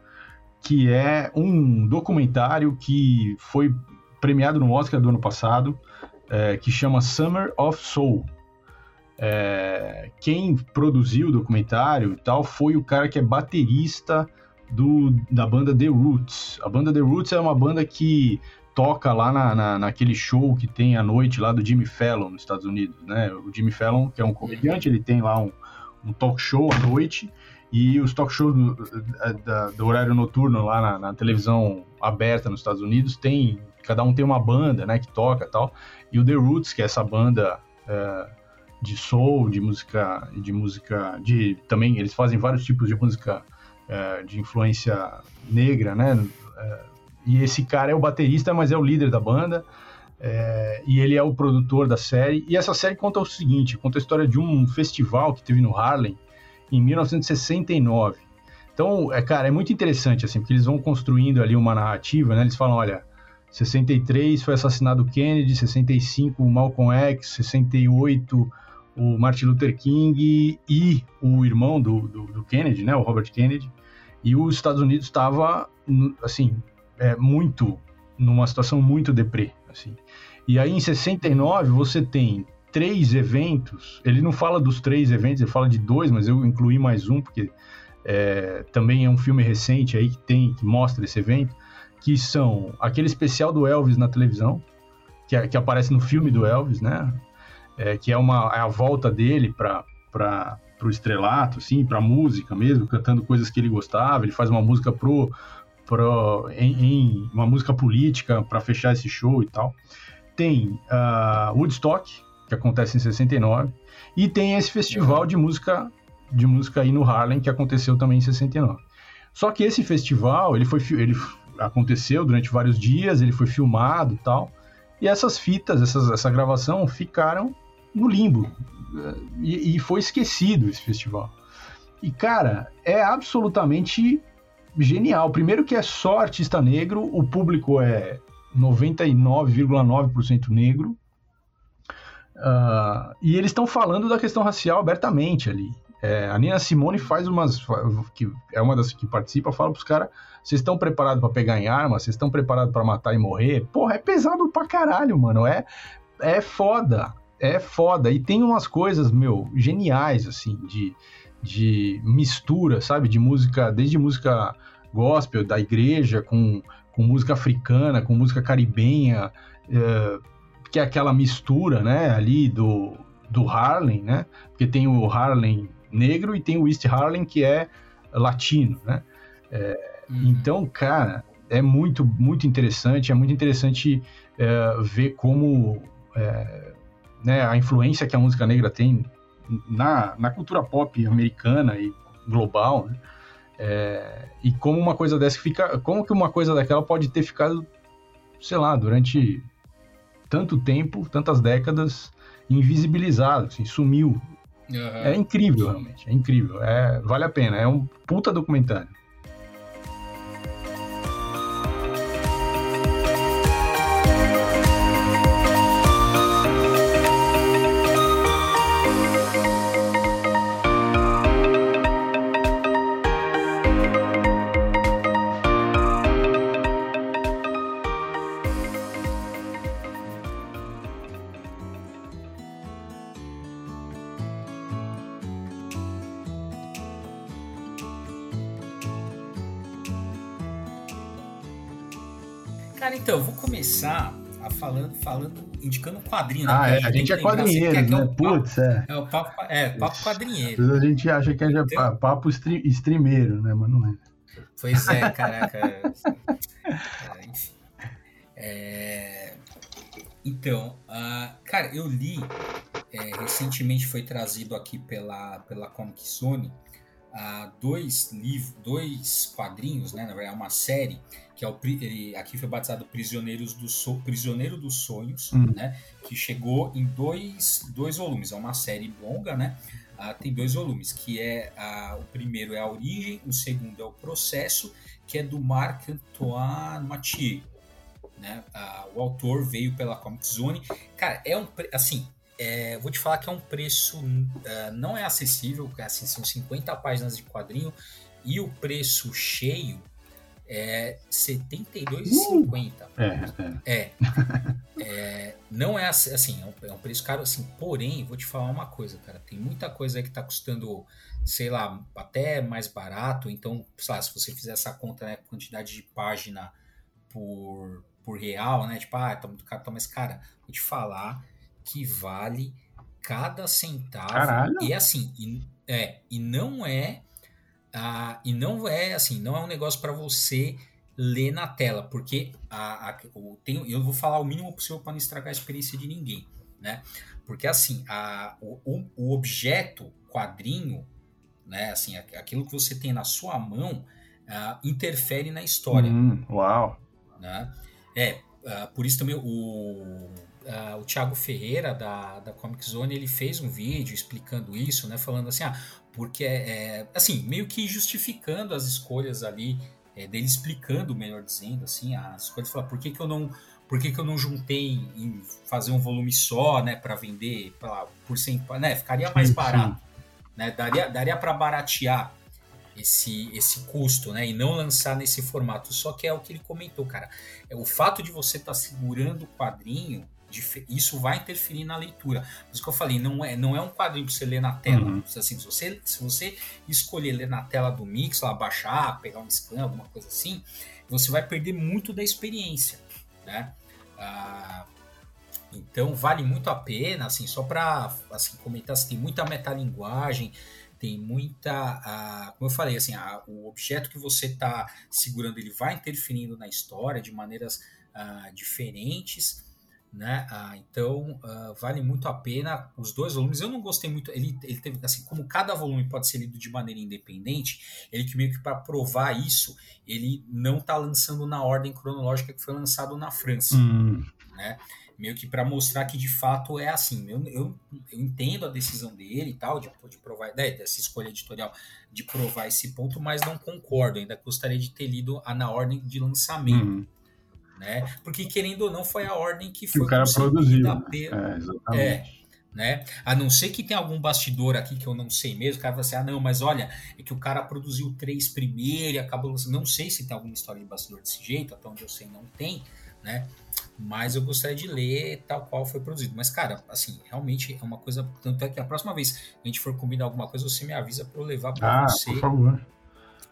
que é um documentário que foi premiado no Oscar do ano passado, é, que chama Summer of Soul. É, quem produziu o documentário e tal foi o cara que é baterista do, da banda The Roots. A banda The Roots é uma banda que toca lá na, na, naquele show que tem à noite lá do Jimmy Fallon nos Estados Unidos, né? O Jimmy Fallon, que é um comediante, ele tem lá um, um talk show à noite e os talk shows do, do, horário noturno lá na, na, televisão aberta nos Estados Unidos tem cada um tem uma banda, né, que toca tal. E o The Roots, que é essa banda é, de soul, de música, de música, de também eles fazem vários tipos de música é, de influência negra, né? É, e esse cara é o baterista, mas é o líder da banda. É, e ele é o produtor da série. E essa série conta o seguinte: conta a história de um festival que teve no Harlem em 1969. Então, é, cara, é muito interessante, assim, porque eles vão construindo ali uma narrativa, né? Eles falam, olha, 63 foi assassinado Kennedy, 65 o Malcolm X, 68 o Martin Luther King e o irmão do, do, do Kennedy, né, o Robert Kennedy. E os Estados Unidos estava, assim, é, muito, numa situação muito deprê, assim. E aí em 69 você tem três eventos, ele não fala dos três eventos, ele fala de dois, mas eu incluí mais um, porque é, também é um filme recente aí que tem, que mostra esse evento, que são aquele especial do Elvis na televisão, que, é, que aparece no filme do Elvis, né? É, que é, uma, é a volta dele para o estrelato, assim, para música mesmo, cantando coisas que ele gostava. Ele faz uma música pro, pro, em, em uma música política para fechar esse show e tal. Tem uh, Woodstock, que acontece em 69, e tem esse festival de música de música aí no Harlem que aconteceu também em 69. Só que esse festival, ele foi ele aconteceu durante vários dias, ele foi filmado e tal. E essas fitas, essas, essa gravação ficaram no limbo. E, e, foi esquecido esse festival. E, cara, é absolutamente genial. Primeiro que é só artista negro, o público é 99,9% negro. Uh, e eles estão falando da questão racial abertamente ali. É, a Nina Simone faz umas. que é uma das que participa, fala pros caras: vocês estão preparados para pegar em arma? Vocês estão preparados para matar e morrer? Porra, é pesado pra caralho, mano. É, é foda. É foda. E tem umas coisas, meu, geniais, assim, de, de mistura, sabe? De música, desde música gospel da igreja, com, com música africana, com música caribenha, é, que é aquela mistura, né, ali do, do Harlem, né? Porque tem o Harlem negro e tem o East Harlem que é latino, né? É, uhum. Então, cara, é muito, muito interessante, é muito interessante é, ver como é, né, a influência que a música negra tem na, na cultura pop americana e global, né? É, e como uma coisa dessa fica, como que uma coisa daquela pode ter ficado, sei lá, durante tanto tempo, tantas décadas, invisibilizado, assim, sumiu Uhum. É incrível, realmente. É incrível. É, vale a pena. É um puta documentário. Indicando quadrinho. Né? Ah, é, a gente é quadrinheiro, é né? Putz, é. É o papo, é, papo quadrinheiro. A gente acha que é papo streameiro, né? Mas não é. Pois é, caraca. é, enfim. É... Então, uh, cara, eu li, é, recentemente foi trazido aqui pela, pela Comic Zone, dois livros, dois quadrinhos, né? Na verdade, uma série que é o ele, aqui foi batizado Prisioneiros do so, Prisioneiro dos Sonhos, hum. né? Que chegou em dois, dois volumes. É uma série longa, né? Ah, tem dois volumes, que é ah, o primeiro é a origem, o segundo é o processo, que é do Marc Antoine Mathieu. Né? Ah, o autor veio pela Comic Zone. Cara, é um assim, é, vou te falar que é um preço uh, não é acessível, assim, são 50 páginas de quadrinho e o preço cheio é R$ 72,50. Uh! É, é. é, Não é assim, é um, é um, preço caro assim. Porém, vou te falar uma coisa, cara. Tem muita coisa aí que tá custando, sei lá, até mais barato. Então, sei lá, se você fizer essa conta, né, quantidade de página por, por real, né? Tipo, ah, tá muito caro, tá mais cara. Vou te falar que vale cada centavo. Caralho. E assim, e, é, e não é ah, e não é assim, não é um negócio para você ler na tela, porque a, a, o, tem, eu vou falar o mínimo possível para não estragar a experiência de ninguém, né? Porque assim, a, o, o objeto quadrinho, né? Assim, aquilo que você tem na sua mão uh, interfere na história. Hum, uau! Né? É, uh, por isso também o uh, o Thiago Ferreira da, da Comic Zone ele fez um vídeo explicando isso, né? Falando assim, ah, porque é, é assim meio que justificando as escolhas ali é, dele explicando, melhor dizendo, assim, as escolhas. Falar, por que, que eu não por que, que eu não juntei em fazer um volume só, né, para vender, lá, por cento, né, ficaria mais barato, né, daria daria para baratear esse, esse custo, né? E não lançar nesse formato. Só que é o que ele comentou, cara. É o fato de você estar tá segurando o quadrinho isso vai interferir na leitura. Por isso que eu falei, não é, não é um quadrinho para você ler na tela. Uhum. Assim, se, você, se você escolher ler na tela do Mix, lá, baixar, pegar um scan, alguma coisa assim, você vai perder muito da experiência. Né? Ah, então vale muito a pena, assim, só para assim, comentar, assim, tem muita metalinguagem, tem muita, ah, como eu falei, assim, ah, o objeto que você está segurando ele vai interferindo na história de maneiras ah, diferentes né? Ah, então ah, vale muito a pena os dois volumes. Eu não gostei muito. Ele, ele teve assim, como cada volume pode ser lido de maneira independente, ele que meio que para provar isso, ele não está lançando na ordem cronológica que foi lançado na França, hum. né? Meio que para mostrar que de fato é assim. Eu, eu, eu, entendo a decisão dele e tal, de, de provar, né, dessa escolha editorial de provar esse ponto, mas não concordo. Ainda gostaria de ter lido a, na ordem de lançamento. Hum né? Porque querendo ou não foi a ordem que foi o cara produziu. Pelo... É, exatamente. É, né? A não ser que tenha algum bastidor aqui que eu não sei mesmo, o cara vai assim, ah, não, mas olha, é que o cara produziu três primeiro e acabou Não sei se tem alguma história de bastidor desse jeito, até onde eu sei não tem, né? Mas eu gostaria de ler tal qual foi produzido. Mas, cara, assim, realmente é uma coisa. Tanto é que a próxima vez que a gente for combinar alguma coisa, você me avisa para eu levar para ah, você. Por favor.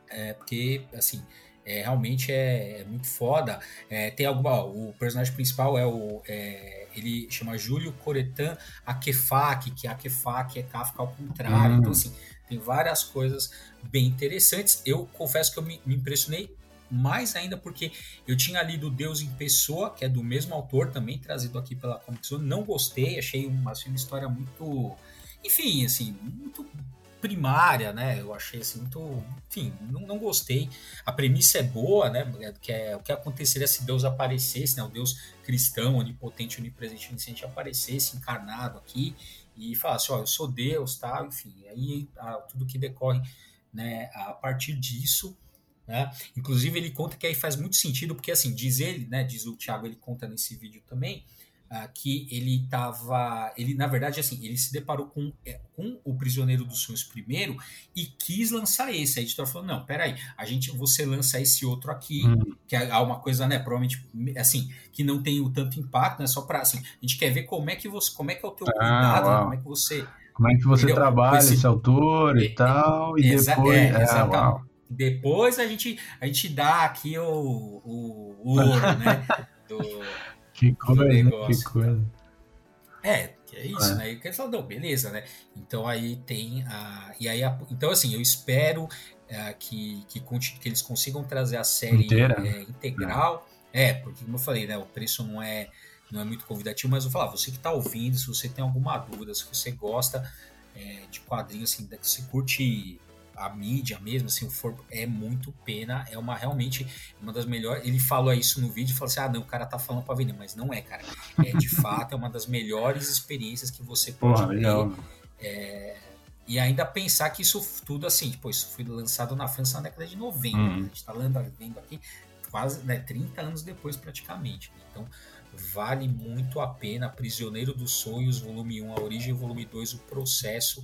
É, porque, assim, é, realmente é, é, muito foda. É, tem alguma. O personagem principal é o. É, ele chama Júlio Coretan Akefak, que Akefak é Kafka ao contrário. Então, assim, tem várias coisas bem interessantes. Eu confesso que eu me, me impressionei mais ainda porque eu tinha lido Deus em Pessoa, que é do mesmo autor, também trazido aqui pela Comic Zone. Não gostei, achei uma, assim, uma história muito. Enfim, assim, muito primária, né? Eu achei assim muito. Enfim, não, não gostei. A premissa é boa, né? Que é o que aconteceria se Deus aparecesse, né? O Deus cristão, onipotente, onipresente, onisciente aparecesse encarnado aqui e falasse: Ó, eu sou Deus, tá? enfim. Aí tudo que decorre né, a partir disso. Né? Inclusive, ele conta que aí faz muito sentido, porque assim, diz ele, né? Diz o Tiago, ele conta nesse vídeo também uh, que ele estava, ele na verdade assim, ele se deparou com, é, com o Prisioneiro dos Sonhos primeiro e quis lançar esse. A editora falou: "Não, peraí, a gente você lança esse outro aqui, hum. que é uma coisa, né, provavelmente assim, que não tem o tanto impacto, né, só para assim, a gente quer ver como é que você, como é que é o teu ah, cuidado, né, como é que você como é que você entendeu? trabalha esse, esse autor e é, tal, e exa depois. É, ah, depois a gente, a gente dá aqui o, o, o ouro, né? Do, que coisa, que coisa. É, que é isso, é. né? E não, beleza, né? Então aí tem a. E aí, a, então assim, eu espero é, que, que, que eles consigam trazer a série Inteira, é, integral. É. é. porque como eu falei, né? O preço não é, não é muito convidativo, mas eu vou falar, você que está ouvindo, se você tem alguma dúvida, se você gosta é, de quadrinhos, assim, você curte a mídia mesmo, assim, o for é muito pena, é uma realmente uma das melhores. Ele falou isso no vídeo falou assim: ah, não, o cara tá falando pra vender, mas não é, cara. É de fato, é uma das melhores experiências que você pode Porra, ter. Legal. É, e ainda pensar que isso tudo assim, tipo, isso foi lançado na França na década de 90, hum. a gente tá vendo aqui. quase né, 30 anos depois praticamente. Então vale muito a pena. Prisioneiro dos Sonhos, volume 1, a origem, volume 2, o processo.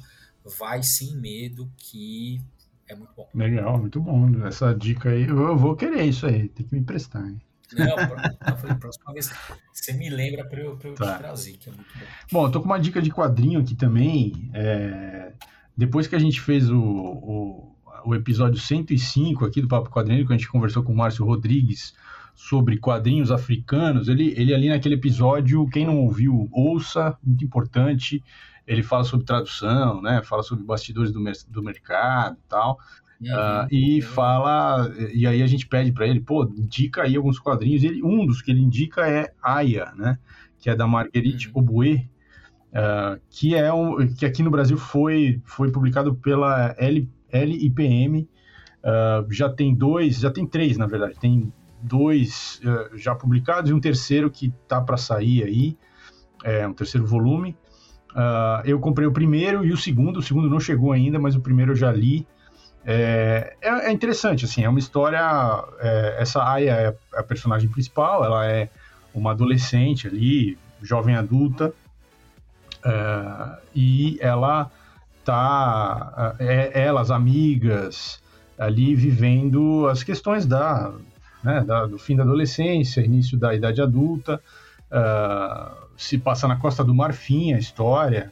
Vai sem medo, que é muito bom. Legal, muito bom. Essa dica aí, eu vou querer isso aí, tem que me emprestar. Hein? Não, eu falei, próxima vez você me lembra para eu, pra eu tá. te trazer, que é muito bom. Bom, eu tô com uma dica de quadrinho aqui também. É... Depois que a gente fez o, o, o, episódio 105 aqui do Papo Quadrinho, que a gente conversou com o Márcio Rodrigues sobre quadrinhos africanos, ele, ele ali naquele episódio, quem não ouviu, ouça, muito importante. Ele fala sobre tradução, né? Fala sobre bastidores do, do mercado e tal. Uh, e fala, e aí a gente pede para ele, pô, indica aí alguns quadrinhos. Ele, um dos que ele indica é Aya, né? Que é da Marguerite uhum. Uh, que é um, que aqui no Brasil foi, foi publicado pela L, LIPM. Uh, já tem dois, já tem três, na verdade. Tem dois já publicados e um terceiro que tá para sair aí, é um terceiro volume. Eu comprei o primeiro e o segundo. O segundo não chegou ainda, mas o primeiro eu já li. É, é, é, interessante, assim, é uma história. É, essa Aya é a personagem principal, ela é uma adolescente ali, jovem adulta, é, e ela tá. É, ela, as amigas, ali vivendo as questões da, né, da, do fim da adolescência, início da idade adulta. Uh, se passa na Costa do Marfim a história,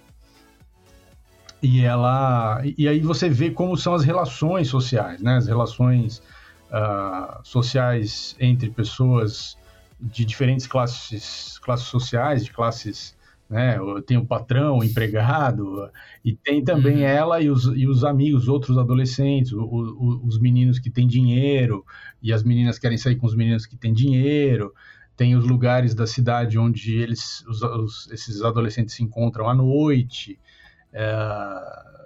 e ela e aí você vê como são as relações sociais, né? As relações uh, sociais entre pessoas de diferentes classes, classes sociais, de classes, né? Tem o patrão, o empregado, e tem também uhum. ela e os, e os amigos, outros adolescentes, o, o, os meninos que têm dinheiro e as meninas querem sair com os meninos que têm dinheiro. Tem os lugares da cidade onde eles, os, os, esses adolescentes se encontram à noite. É,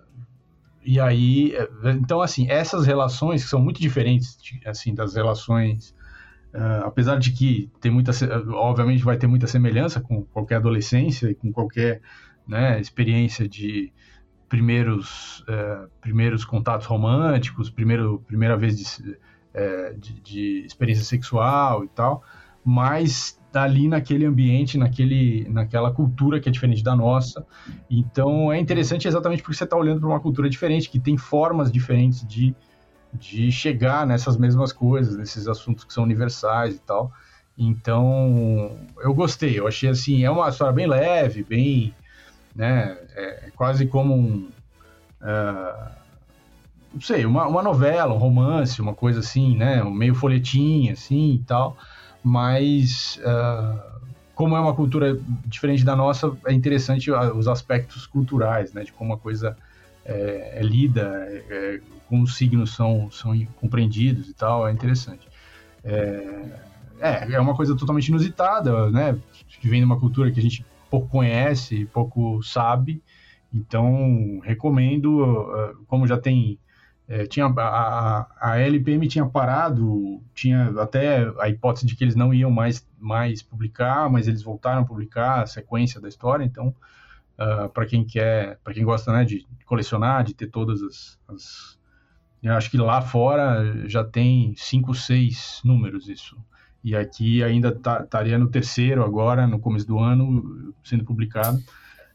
e aí, é, então assim, essas relações que são muito diferentes, assim, das relações, uh, apesar de que tem muita, obviamente vai ter muita semelhança com qualquer adolescência e com qualquer né, experiência de primeiros, uh, primeiros contatos românticos, primeiro, primeira vez de, uh, de, de experiência sexual e tal, mas tá ali naquele ambiente, naquele, naquela cultura que é diferente da nossa. Então é interessante exatamente porque você está olhando para uma cultura diferente, que tem formas diferentes de, de chegar nessas mesmas coisas, nesses assuntos que são universais e tal. Então eu gostei, eu achei assim, é uma história bem leve, bem. Né, é quase como um. Uh, não sei, uma, uma novela, um romance, uma coisa assim, né? Um meio folhetim, assim e tal mas uh, como é uma cultura diferente da nossa, é interessante os aspectos culturais, né, de como a coisa é, é lida, é, como os signos são, são compreendidos e tal, é interessante. É, é, é uma coisa totalmente inusitada, né, vem de uma cultura que a gente pouco conhece, pouco sabe, então recomendo, ah, como já tem é, tinha a, a LPM tinha parado, tinha até a hipótese de que eles não iam mais, mais publicar, mas eles voltaram a publicar a sequência da história. Então, uh, ah, para quem quer, para quem gosta né, de colecionar, de ter todas as, as, eu acho que lá fora já tem cinco, seis números isso. E aqui ainda tá, estaria no terceiro agora, no começo do ano, sendo publicado.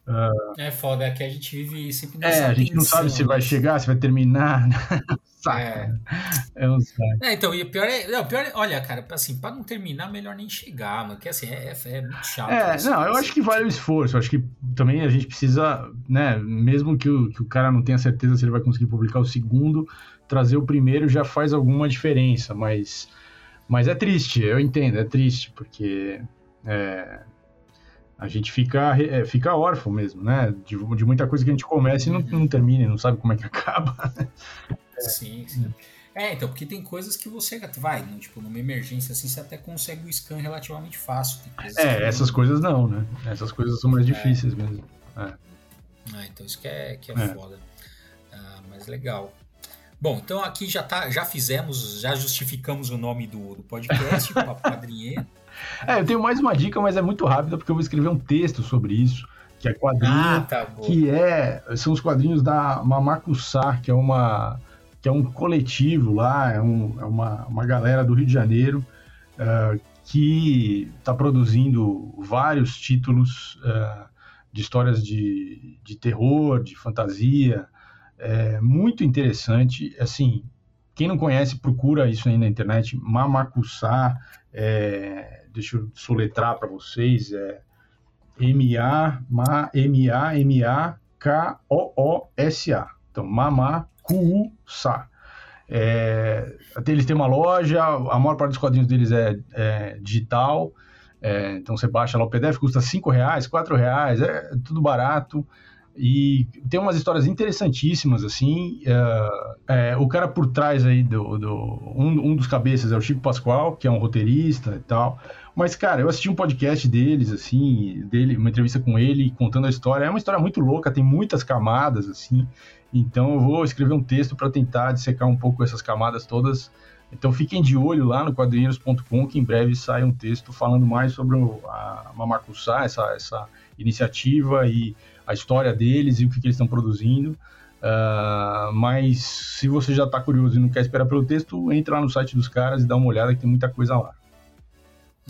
Uh, é foda, é que a gente vive sempre nessa É, a gente não sabe se vai chegar, se vai terminar. Né? Saca. É. é um saco. É, então, e o pior é, não, pior é, olha, cara, assim, para não terminar, melhor nem chegar, mano, porque assim, é, é, é muito chato. É, não, eu acho que vale o esforço, eu acho que também a gente precisa, né, mesmo que o, que o cara não tenha certeza se ele vai conseguir publicar o segundo, trazer o primeiro já faz alguma diferença, mas, mas é triste, eu entendo, é triste, porque é, a gente fica, é, fica órfão mesmo, né? De, de, muita coisa que a gente começa e não, não termina, não sabe como é que acaba. Sim, sim. É, então, porque tem coisas que você vai, né? tipo, numa emergência assim, você até consegue o scan relativamente fácil. É, essas não... coisas não, né? Essas coisas são mais é. difíceis mesmo. É. Ah, então isso que é, que é, é. foda. Ah, mas legal. Bom, então aqui já, tá, já fizemos, já justificamos o nome do, do podcast, Papo Padrinheiro. É, eu tenho mais uma dica, mas é muito rápida, porque eu vou escrever um texto sobre isso, que é quadrinho, ah, tá que é, são os quadrinhos da Mamacussá, que é uma que é um coletivo lá, é, um, é uma, uma galera do Rio de Janeiro, uh, que está produzindo vários títulos uh, de histórias de, de terror, de fantasia, é muito interessante. Assim, quem não conhece, procura isso aí na internet. Mamacussá, é, deixa eu soletrar para vocês, é M-A-M-A-M-A-K-O-O-S-A. Então, Mamacussá. É, eles têm uma loja, a maior parte dos quadrinhos deles é, é digital, é, então você baixa lá o PDF, custa 5 reais, 4 reais, é tudo barato. E tem umas histórias interessantíssimas, assim. É, é, o cara por trás aí do. do um, um, dos cabeças é o Chico Pascoal, que é um roteirista e tal. Mas, cara, eu assisti um podcast deles, assim, dele, uma entrevista com ele, contando a história. É uma história muito louca, tem muitas camadas, assim. Então eu vou escrever um texto para tentar dissecar um pouco essas camadas todas. Então fiquem de olho lá no quadrinheiros.com, que em breve sai um texto falando mais sobre a Mamacussá, essa, essa iniciativa e a história deles e o que, que eles estão produzindo. Uh, mas se você já está curioso e não quer esperar pelo texto, entra lá no site dos caras e dá uma olhada que tem muita coisa lá.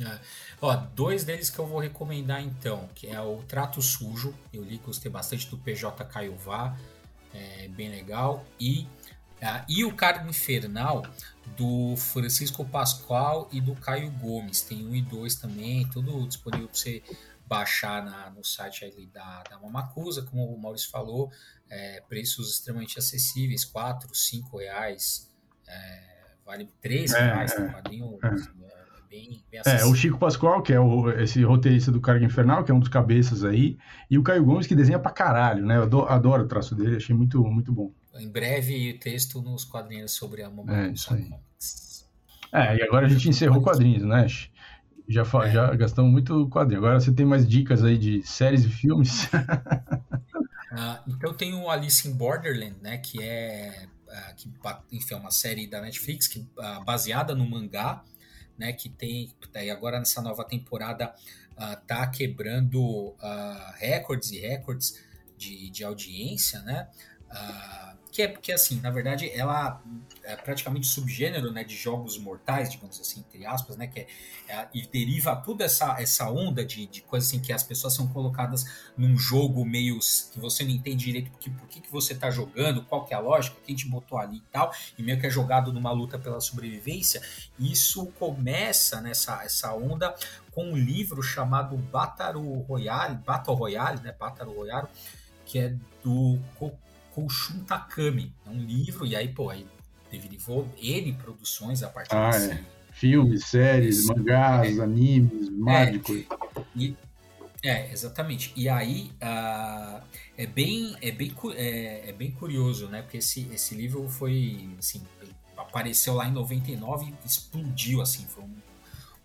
É. Ó, dois deles que eu vou recomendar então, que é o Trato Sujo, eu li, gostei bastante do PJ Caiová, é bem legal, e, uh, e o Cargo Infernal do Francisco Pascoal e do Caio Gomes, tem um e dois também, tudo disponível para você baixar na, no site ali da, da Mamacusa, como o Maurício falou, é, preços extremamente acessíveis, 4, 5 reais, é, vale 3 é, reais, é, quadrinho é. Assim, é. Bem, bem é, o Chico Pascoal, que é o, esse roteirista do Carga Infernal, que é um dos cabeças aí, e o Caio Gomes, que desenha pra caralho, né? Eu adoro, adoro o traço dele, achei muito, muito bom. Em breve, texto nos quadrinhos sobre a Mamacusa. É, isso aí. É, e agora a gente encerrou quadrinhos, né? Já, é. já gastamos muito quadrinho. Agora você tem mais dicas aí de séries e filmes? uh, então tem o Alice in Borderland, né? Que é, uh, que, enfim, é uma série da Netflix que, uh, baseada no mangá, né? Que tem e agora nessa nova temporada tá quebrando recordes e recordes de, de audiência, né? Que é porque assim, na verdade, ela é praticamente subgênero, né, de jogos mortais, digamos assim, entre aspas, né, que é, é, e deriva toda essa, essa onda de, de coisas assim que as pessoas são colocadas num jogo meio que você não entende direito porque, por que, que você tá jogando, qual que é a lógica, quem te botou ali e tal, e meio que é jogado numa luta pela sobrevivência. Isso começa nessa essa onda com um livro chamado Battle Royale, Battle Royale, né, Battle Royale, que é do Koshun Takami. É um livro, e aí, pô, aí derivou N produções a partir ah, desse. É. Filmes, séries, mangás, é. animes, mágicos. É, e, é, exatamente. E aí uh, é, bem, é, bem, é, é, bem curioso, né? Porque esse, esse livro foi, assim, apareceu lá em 99 e explodiu, assim, foi um,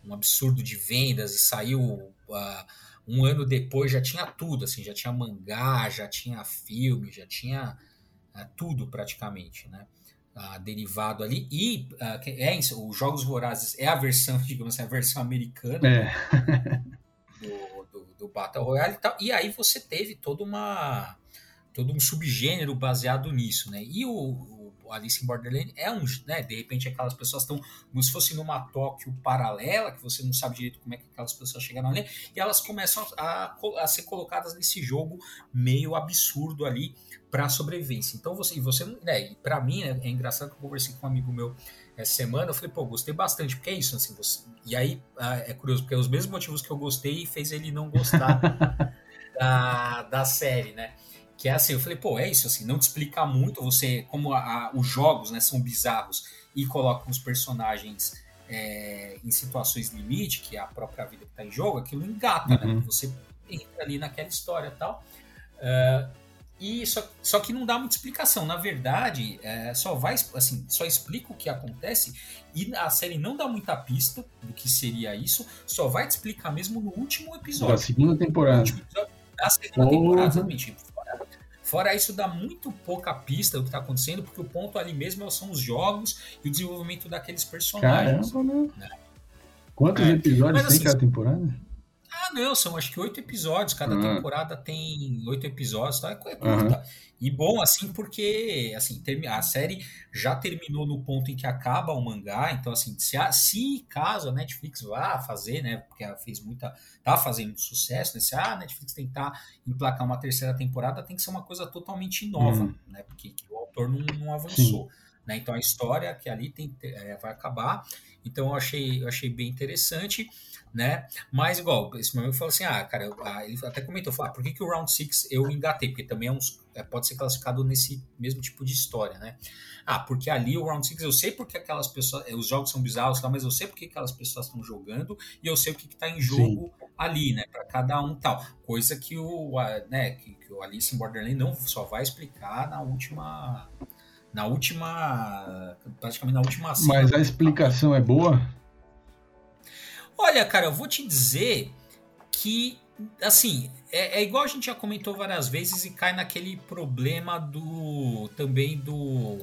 um absurdo de vendas e saiu uh, um ano depois já tinha tudo, assim, já tinha mangá, já tinha filme, já tinha uh, tudo praticamente, né? Uh, derivado ali e uh, é os Jogos Vorazes é a versão, digamos assim, a versão americana é. do, do, do, Battle Royale e tal. E aí você teve toda uma todo um subgênero baseado nisso, né? E o, Alice in Borderland é um, né, de repente aquelas pessoas estão como se fosse numa Tóquio paralela, que você não sabe direito como é que aquelas pessoas chegaram ali, e elas começam a, a ser colocadas nesse jogo meio absurdo ali para sobrevivência. Então você, e você, né, e para mim é, é, engraçado que eu conversei com um amigo meu essa semana, eu falei, pô, gostei bastante, porque é isso, assim, você, e aí ah, é curioso, porque é os mesmos motivos que eu gostei fez ele não gostar da, da série, né? Que é assim, eu falei, pô, é isso, assim, não te explicar muito, você, como a, a, os jogos né, são bizarros e colocam os personagens é, em situações limite, que é a própria vida que está em jogo, aquilo engata, né, uhum. né? Você entra ali naquela história e tal. Uh, e só, só que não dá muita explicação. Na verdade, é, só vai assim, só explica o que acontece e a série não dá muita pista do que seria isso. Só vai te explicar mesmo no último episódio. Da segunda temporada. da segunda temporada, exatamente. Fora isso, dá muito pouca pista do que está acontecendo, porque o ponto ali mesmo são os jogos e o desenvolvimento daqueles personagens. Caramba, né? né? Quantos é. episódios Mas, tem assim, cada temporada? Ah, não, são acho que oito episódios, cada uhum. temporada tem oito episódios, tá? É curta. Uhum. E bom, assim, porque assim, a série já terminou no ponto em que acaba o mangá, então assim, se, se caso a Netflix vá fazer, né, porque ela fez muita, tá fazendo sucesso, né, se a Netflix tentar emplacar uma terceira temporada, tem que ser uma coisa totalmente nova, uhum. né, porque o autor não, não avançou. Né? Então a história que ali tem, é, vai acabar. Então eu achei, eu achei bem interessante né? Mas, igual, esse meu amigo falou assim: ah, cara, ah, ele até comentou, falou, ah, por que, que o Round 6 eu engatei? Porque também é um, é, pode ser classificado nesse mesmo tipo de história, né? Ah, porque ali o Round 6 eu sei porque aquelas pessoas, os jogos são bizarros, mas eu sei porque aquelas pessoas estão jogando e eu sei o que está em jogo Sim. ali, né? Para cada um tal. Coisa que o, né, que, que o Alice in Borderland não só vai explicar na última. Na última. Praticamente na última Mas a explicação é boa? Olha, cara, eu vou te dizer que, assim, é, é, igual a gente já comentou várias vezes e cai naquele problema do. também do.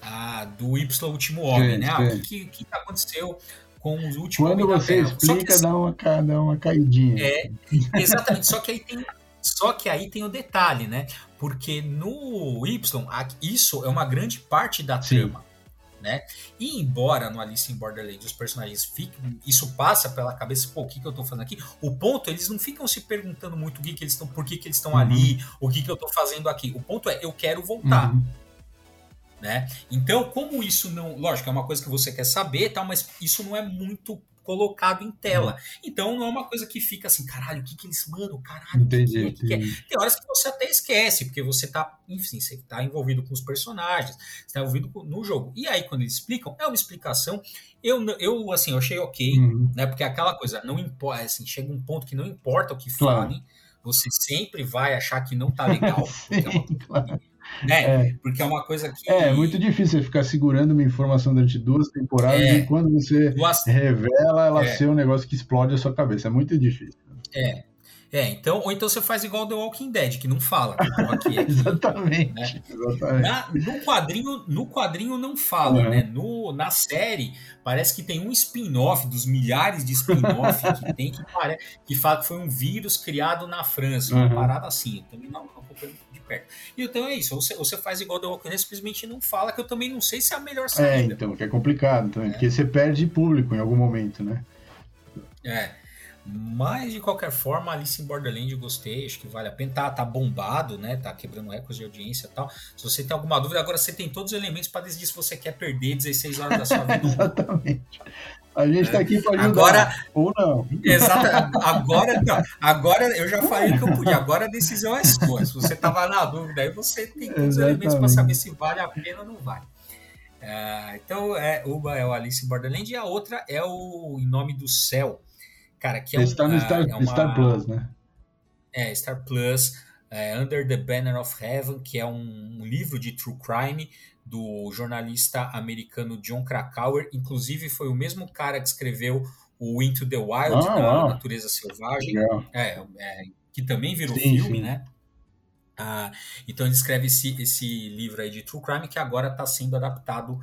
Ah, do Y Último Homem, né? Ah, o que, que, que aconteceu com os últimos Quando você explica, que, assim, dá, uma, dá uma caidinha. É, exatamente. só que aí tem. Só que aí tem o detalhe, né? Porque no Y, isso é uma grande parte da Sim. trama né? E embora no Alice in Borderland os personagens fiquem, isso passa pela cabeça, pô, o que, que eu tô fazendo aqui? O ponto, eles não ficam se perguntando muito o que, que eles estão, por que, que eles estão uhum. ali, o que, que eu tô fazendo aqui. O ponto é, eu quero voltar. Uhum. Né? Então, como isso não. Lógico, é uma coisa que você quer saber, tal, mas isso não é muito colocado em tela. Uhum. Então não é uma coisa que fica assim, caralho, o que que eles, mano, caralho, entendi, que, que, é? Tem horas que você até esquece, porque você tá, enfim, você tá envolvido com os personagens, você tá envolvido no jogo. E aí, quando eles explicam, é uma explicação. Eu, eu assim, eu achei ok, uhum. né? Porque aquela coisa, não importa, assim, chega um ponto que não importa o que claro. falem, você sempre vai achar que não tá legal. Sim, é uma... claro né? É. Porque é uma coisa que. É, muito difícil ficar segurando uma informação durante duas temporadas é. e quando você duas... revela, ela é. ser um negócio que explode a sua cabeça. É muito difícil. É. É, então, ou então você faz igual The Walking Dead, que não fala. Aqui, aqui, exatamente. Né? exatamente. Na, no, quadrinho, no quadrinho não fala, uhum. né? No, na série, parece que tem um spin-off dos milhares de spin-off que tem que, que fala que foi um vírus criado na França, uma uhum. parada assim. Eu também não, não perto. E então é isso, você, você faz igual The Walking Dead, simplesmente não fala, que eu também não sei se é a melhor é, saída. É, então, que é complicado também, é. porque você perde público em algum momento, né? É. Mas de qualquer forma, Alice in Borderland eu gostei, acho que vale a pena. Tá, tá bombado, né? Tá quebrando recordes de audiência e tal. Se você tem alguma dúvida, agora você tem todos os elementos para decidir se você quer perder 16 horas da sua vida. Exatamente. A gente está aqui para ajudar. Agora, ou não. Exato. Agora, não. agora eu já falei que eu podia. Agora a decisão é sua. Se você estava na dúvida, aí você tem todos os elementos para saber se vale a pena ou não vale. Uh, então, é, uma é o Alice in Borderland e a outra é o Em Nome do Céu. Cara, que é um, Está no Star, é uma, Star Plus, né? É, Star Plus. É, Under the Banner of Heaven, que é um, um livro de true crime do jornalista americano John Krakauer. Inclusive, foi o mesmo cara que escreveu o Into the Wild, ah, da Natureza Selvagem, é, é, que também virou sim, filme, sim. né? Ah, então ele escreve esse, esse livro aí de True Crime que agora está sendo adaptado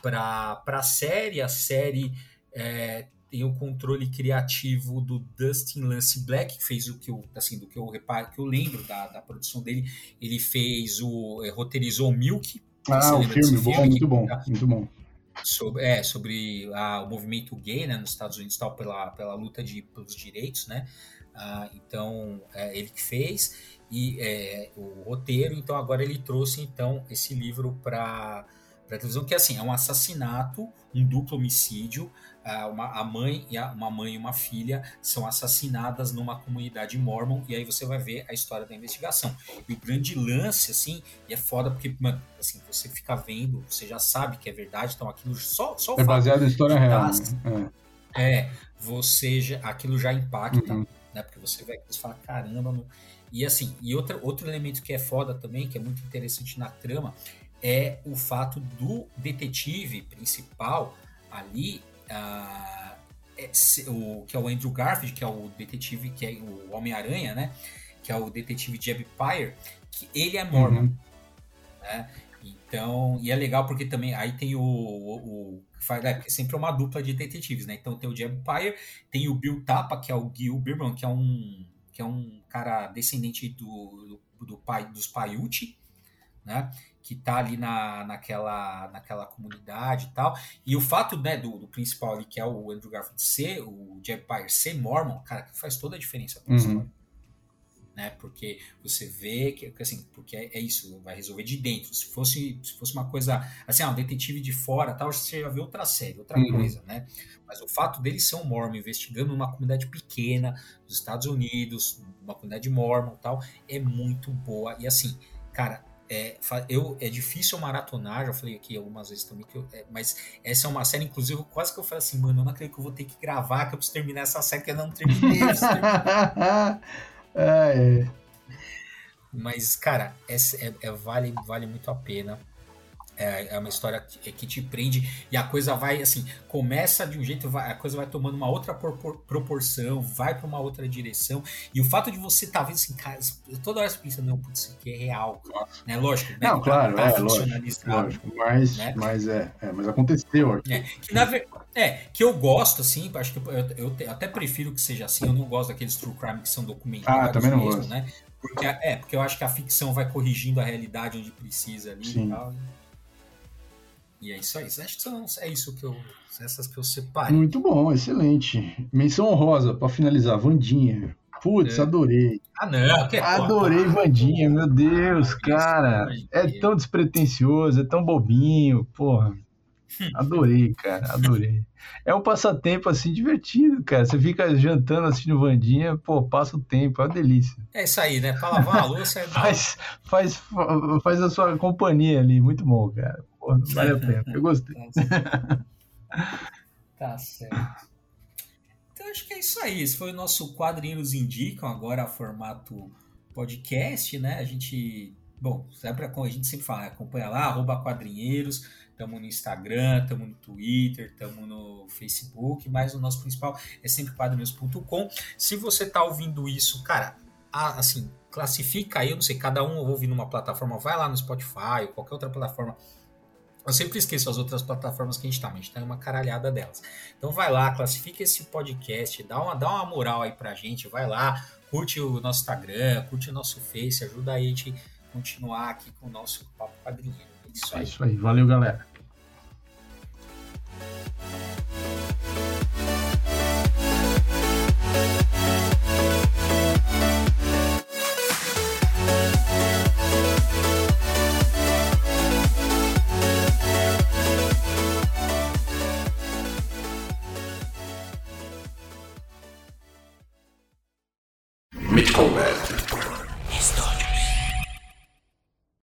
para a série. A série é, tem o controle criativo do Dustin Lance Black, que fez o que eu, assim, do que eu reparo, que eu lembro da, da produção dele. Ele fez o. É, roteirizou o Milk, ah, o filme, bom, filme, muito bom, muito bom. Sobre, é, sobre ah, o movimento gay né, nos Estados Unidos tal, pela, pela luta de, pelos direitos, né? Ah, então, é ele que fez e é, o roteiro, então agora ele trouxe então esse livro para para televisão que assim é um assassinato, um duplo homicídio uma, a mãe e a, uma mãe e uma filha são assassinadas numa comunidade mormon e aí você vai ver a história da investigação. E o grande lance, assim, e é foda porque, mano, assim, você fica vendo, você já sabe que é verdade, então aquilo só, só É baseado em história real. Né? É. é. você já, aquilo já impacta, uhum. né? Porque você vai você fala, caramba, meu. E assim, e outra, outro elemento que é foda também, que é muito interessante na trama, é o fato do detetive principal ali uh, é, o, que é o Andrew Garfield, que é o detetive, que é o Homem-Aranha, né? Que é o detetive Jeb Pyre, que ele é mormon. Uhum. Né? Então, e é legal porque também aí tem o, o, o é, é sempre uma dupla de detetives, né? Então tem o Jeb Empire, tem o Bill Tapa, que é o Gil Birman, que é um que é um cara descendente do, do, do pai dos Paiute, né? Que tá ali na, naquela, naquela comunidade e tal. E o fato né, do, do principal ali, que é o Andrew Garfield ser, o Jeb Empire ser Mormon, cara, que faz toda a diferença pra uhum. história né? Porque você vê que, assim, porque é, é, isso, vai resolver de dentro. Se fosse, se fosse uma coisa, assim, ah, um detetive de fora, tal, você já vê outra série, outra uhum. coisa, né? Mas o fato dele ser um mormon investigando uma comunidade pequena dos Estados Unidos, uma comunidade mormon, tal, é muito boa. E assim, cara, é, eu, é difícil maratonar, já falei aqui algumas vezes também, que eu, é, mas essa é uma série, inclusive, quase que eu falei assim, mano, eu não acredito que eu vou ter que gravar, que eu preciso terminar essa série, que eu não terminei. Ah, é. Mas, cara, é, é, é, vale, vale muito a pena. É, é uma história que, que, te prende e a coisa vai, assim, começa de um jeito, vai, a coisa vai tomando uma outra propor, proporção, vai para uma outra direção. E o fato de você estar tá vendo assim, cara, toda hora você pensa, não, putz, isso aqui é real. Né? Lógico, né? Não, claro, tá é, lógico, lógico, mas, né? mas, é, é, mas aconteceu aqui. É, que na verdade. É, que eu gosto, assim, acho que eu, eu, até prefiro que seja assim, eu não gosto daqueles true crime que são documentados ah, também não mesmo, gosto. né? Porque, é, porque eu acho que a ficção vai corrigindo a realidade onde precisa ali Sim. e tal. E é isso aí. Acho que são, é isso que eu. Essas que eu separei. Muito bom, excelente. Menção honrosa, para finalizar, Vandinha. Putz, é. adorei. Ah, não. Que adorei porra, Vandinha, meu Deus, cara. É tão despretensioso, é tão bobinho, porra. Adorei, cara, adorei. É um passatempo assim divertido, cara. Você fica jantando assistindo Vandinha, pô, passa o tempo, é uma delícia. É isso aí, né? Pra lavar a louça é faz, faz, faz a sua companhia ali, muito bom, cara. Pô, vale a pena. Eu gostei. Tá certo. Então acho que é isso aí. Esse foi o nosso Quadrinhos Indicam, agora formato podcast, né? A gente. Bom, sempre, a gente sempre fala, acompanha lá, arroba quadrinheiros estamos no Instagram, estamos no Twitter, estamos no Facebook, mas o nosso principal é sempre quadrinhos.com. Se você está ouvindo isso, cara, assim, classifica aí, eu não sei, cada um ouve numa plataforma, vai lá no Spotify ou qualquer outra plataforma. Eu sempre esqueço as outras plataformas que a gente está, mas a gente tá em uma caralhada delas. Então vai lá, classifica esse podcast, dá uma, dá uma moral aí pra gente, vai lá, curte o nosso Instagram, curte o nosso Face, ajuda a gente continuar aqui com o nosso Papo Quadrinheiro. É isso aí. É isso aí. Valeu, galera. Gomez.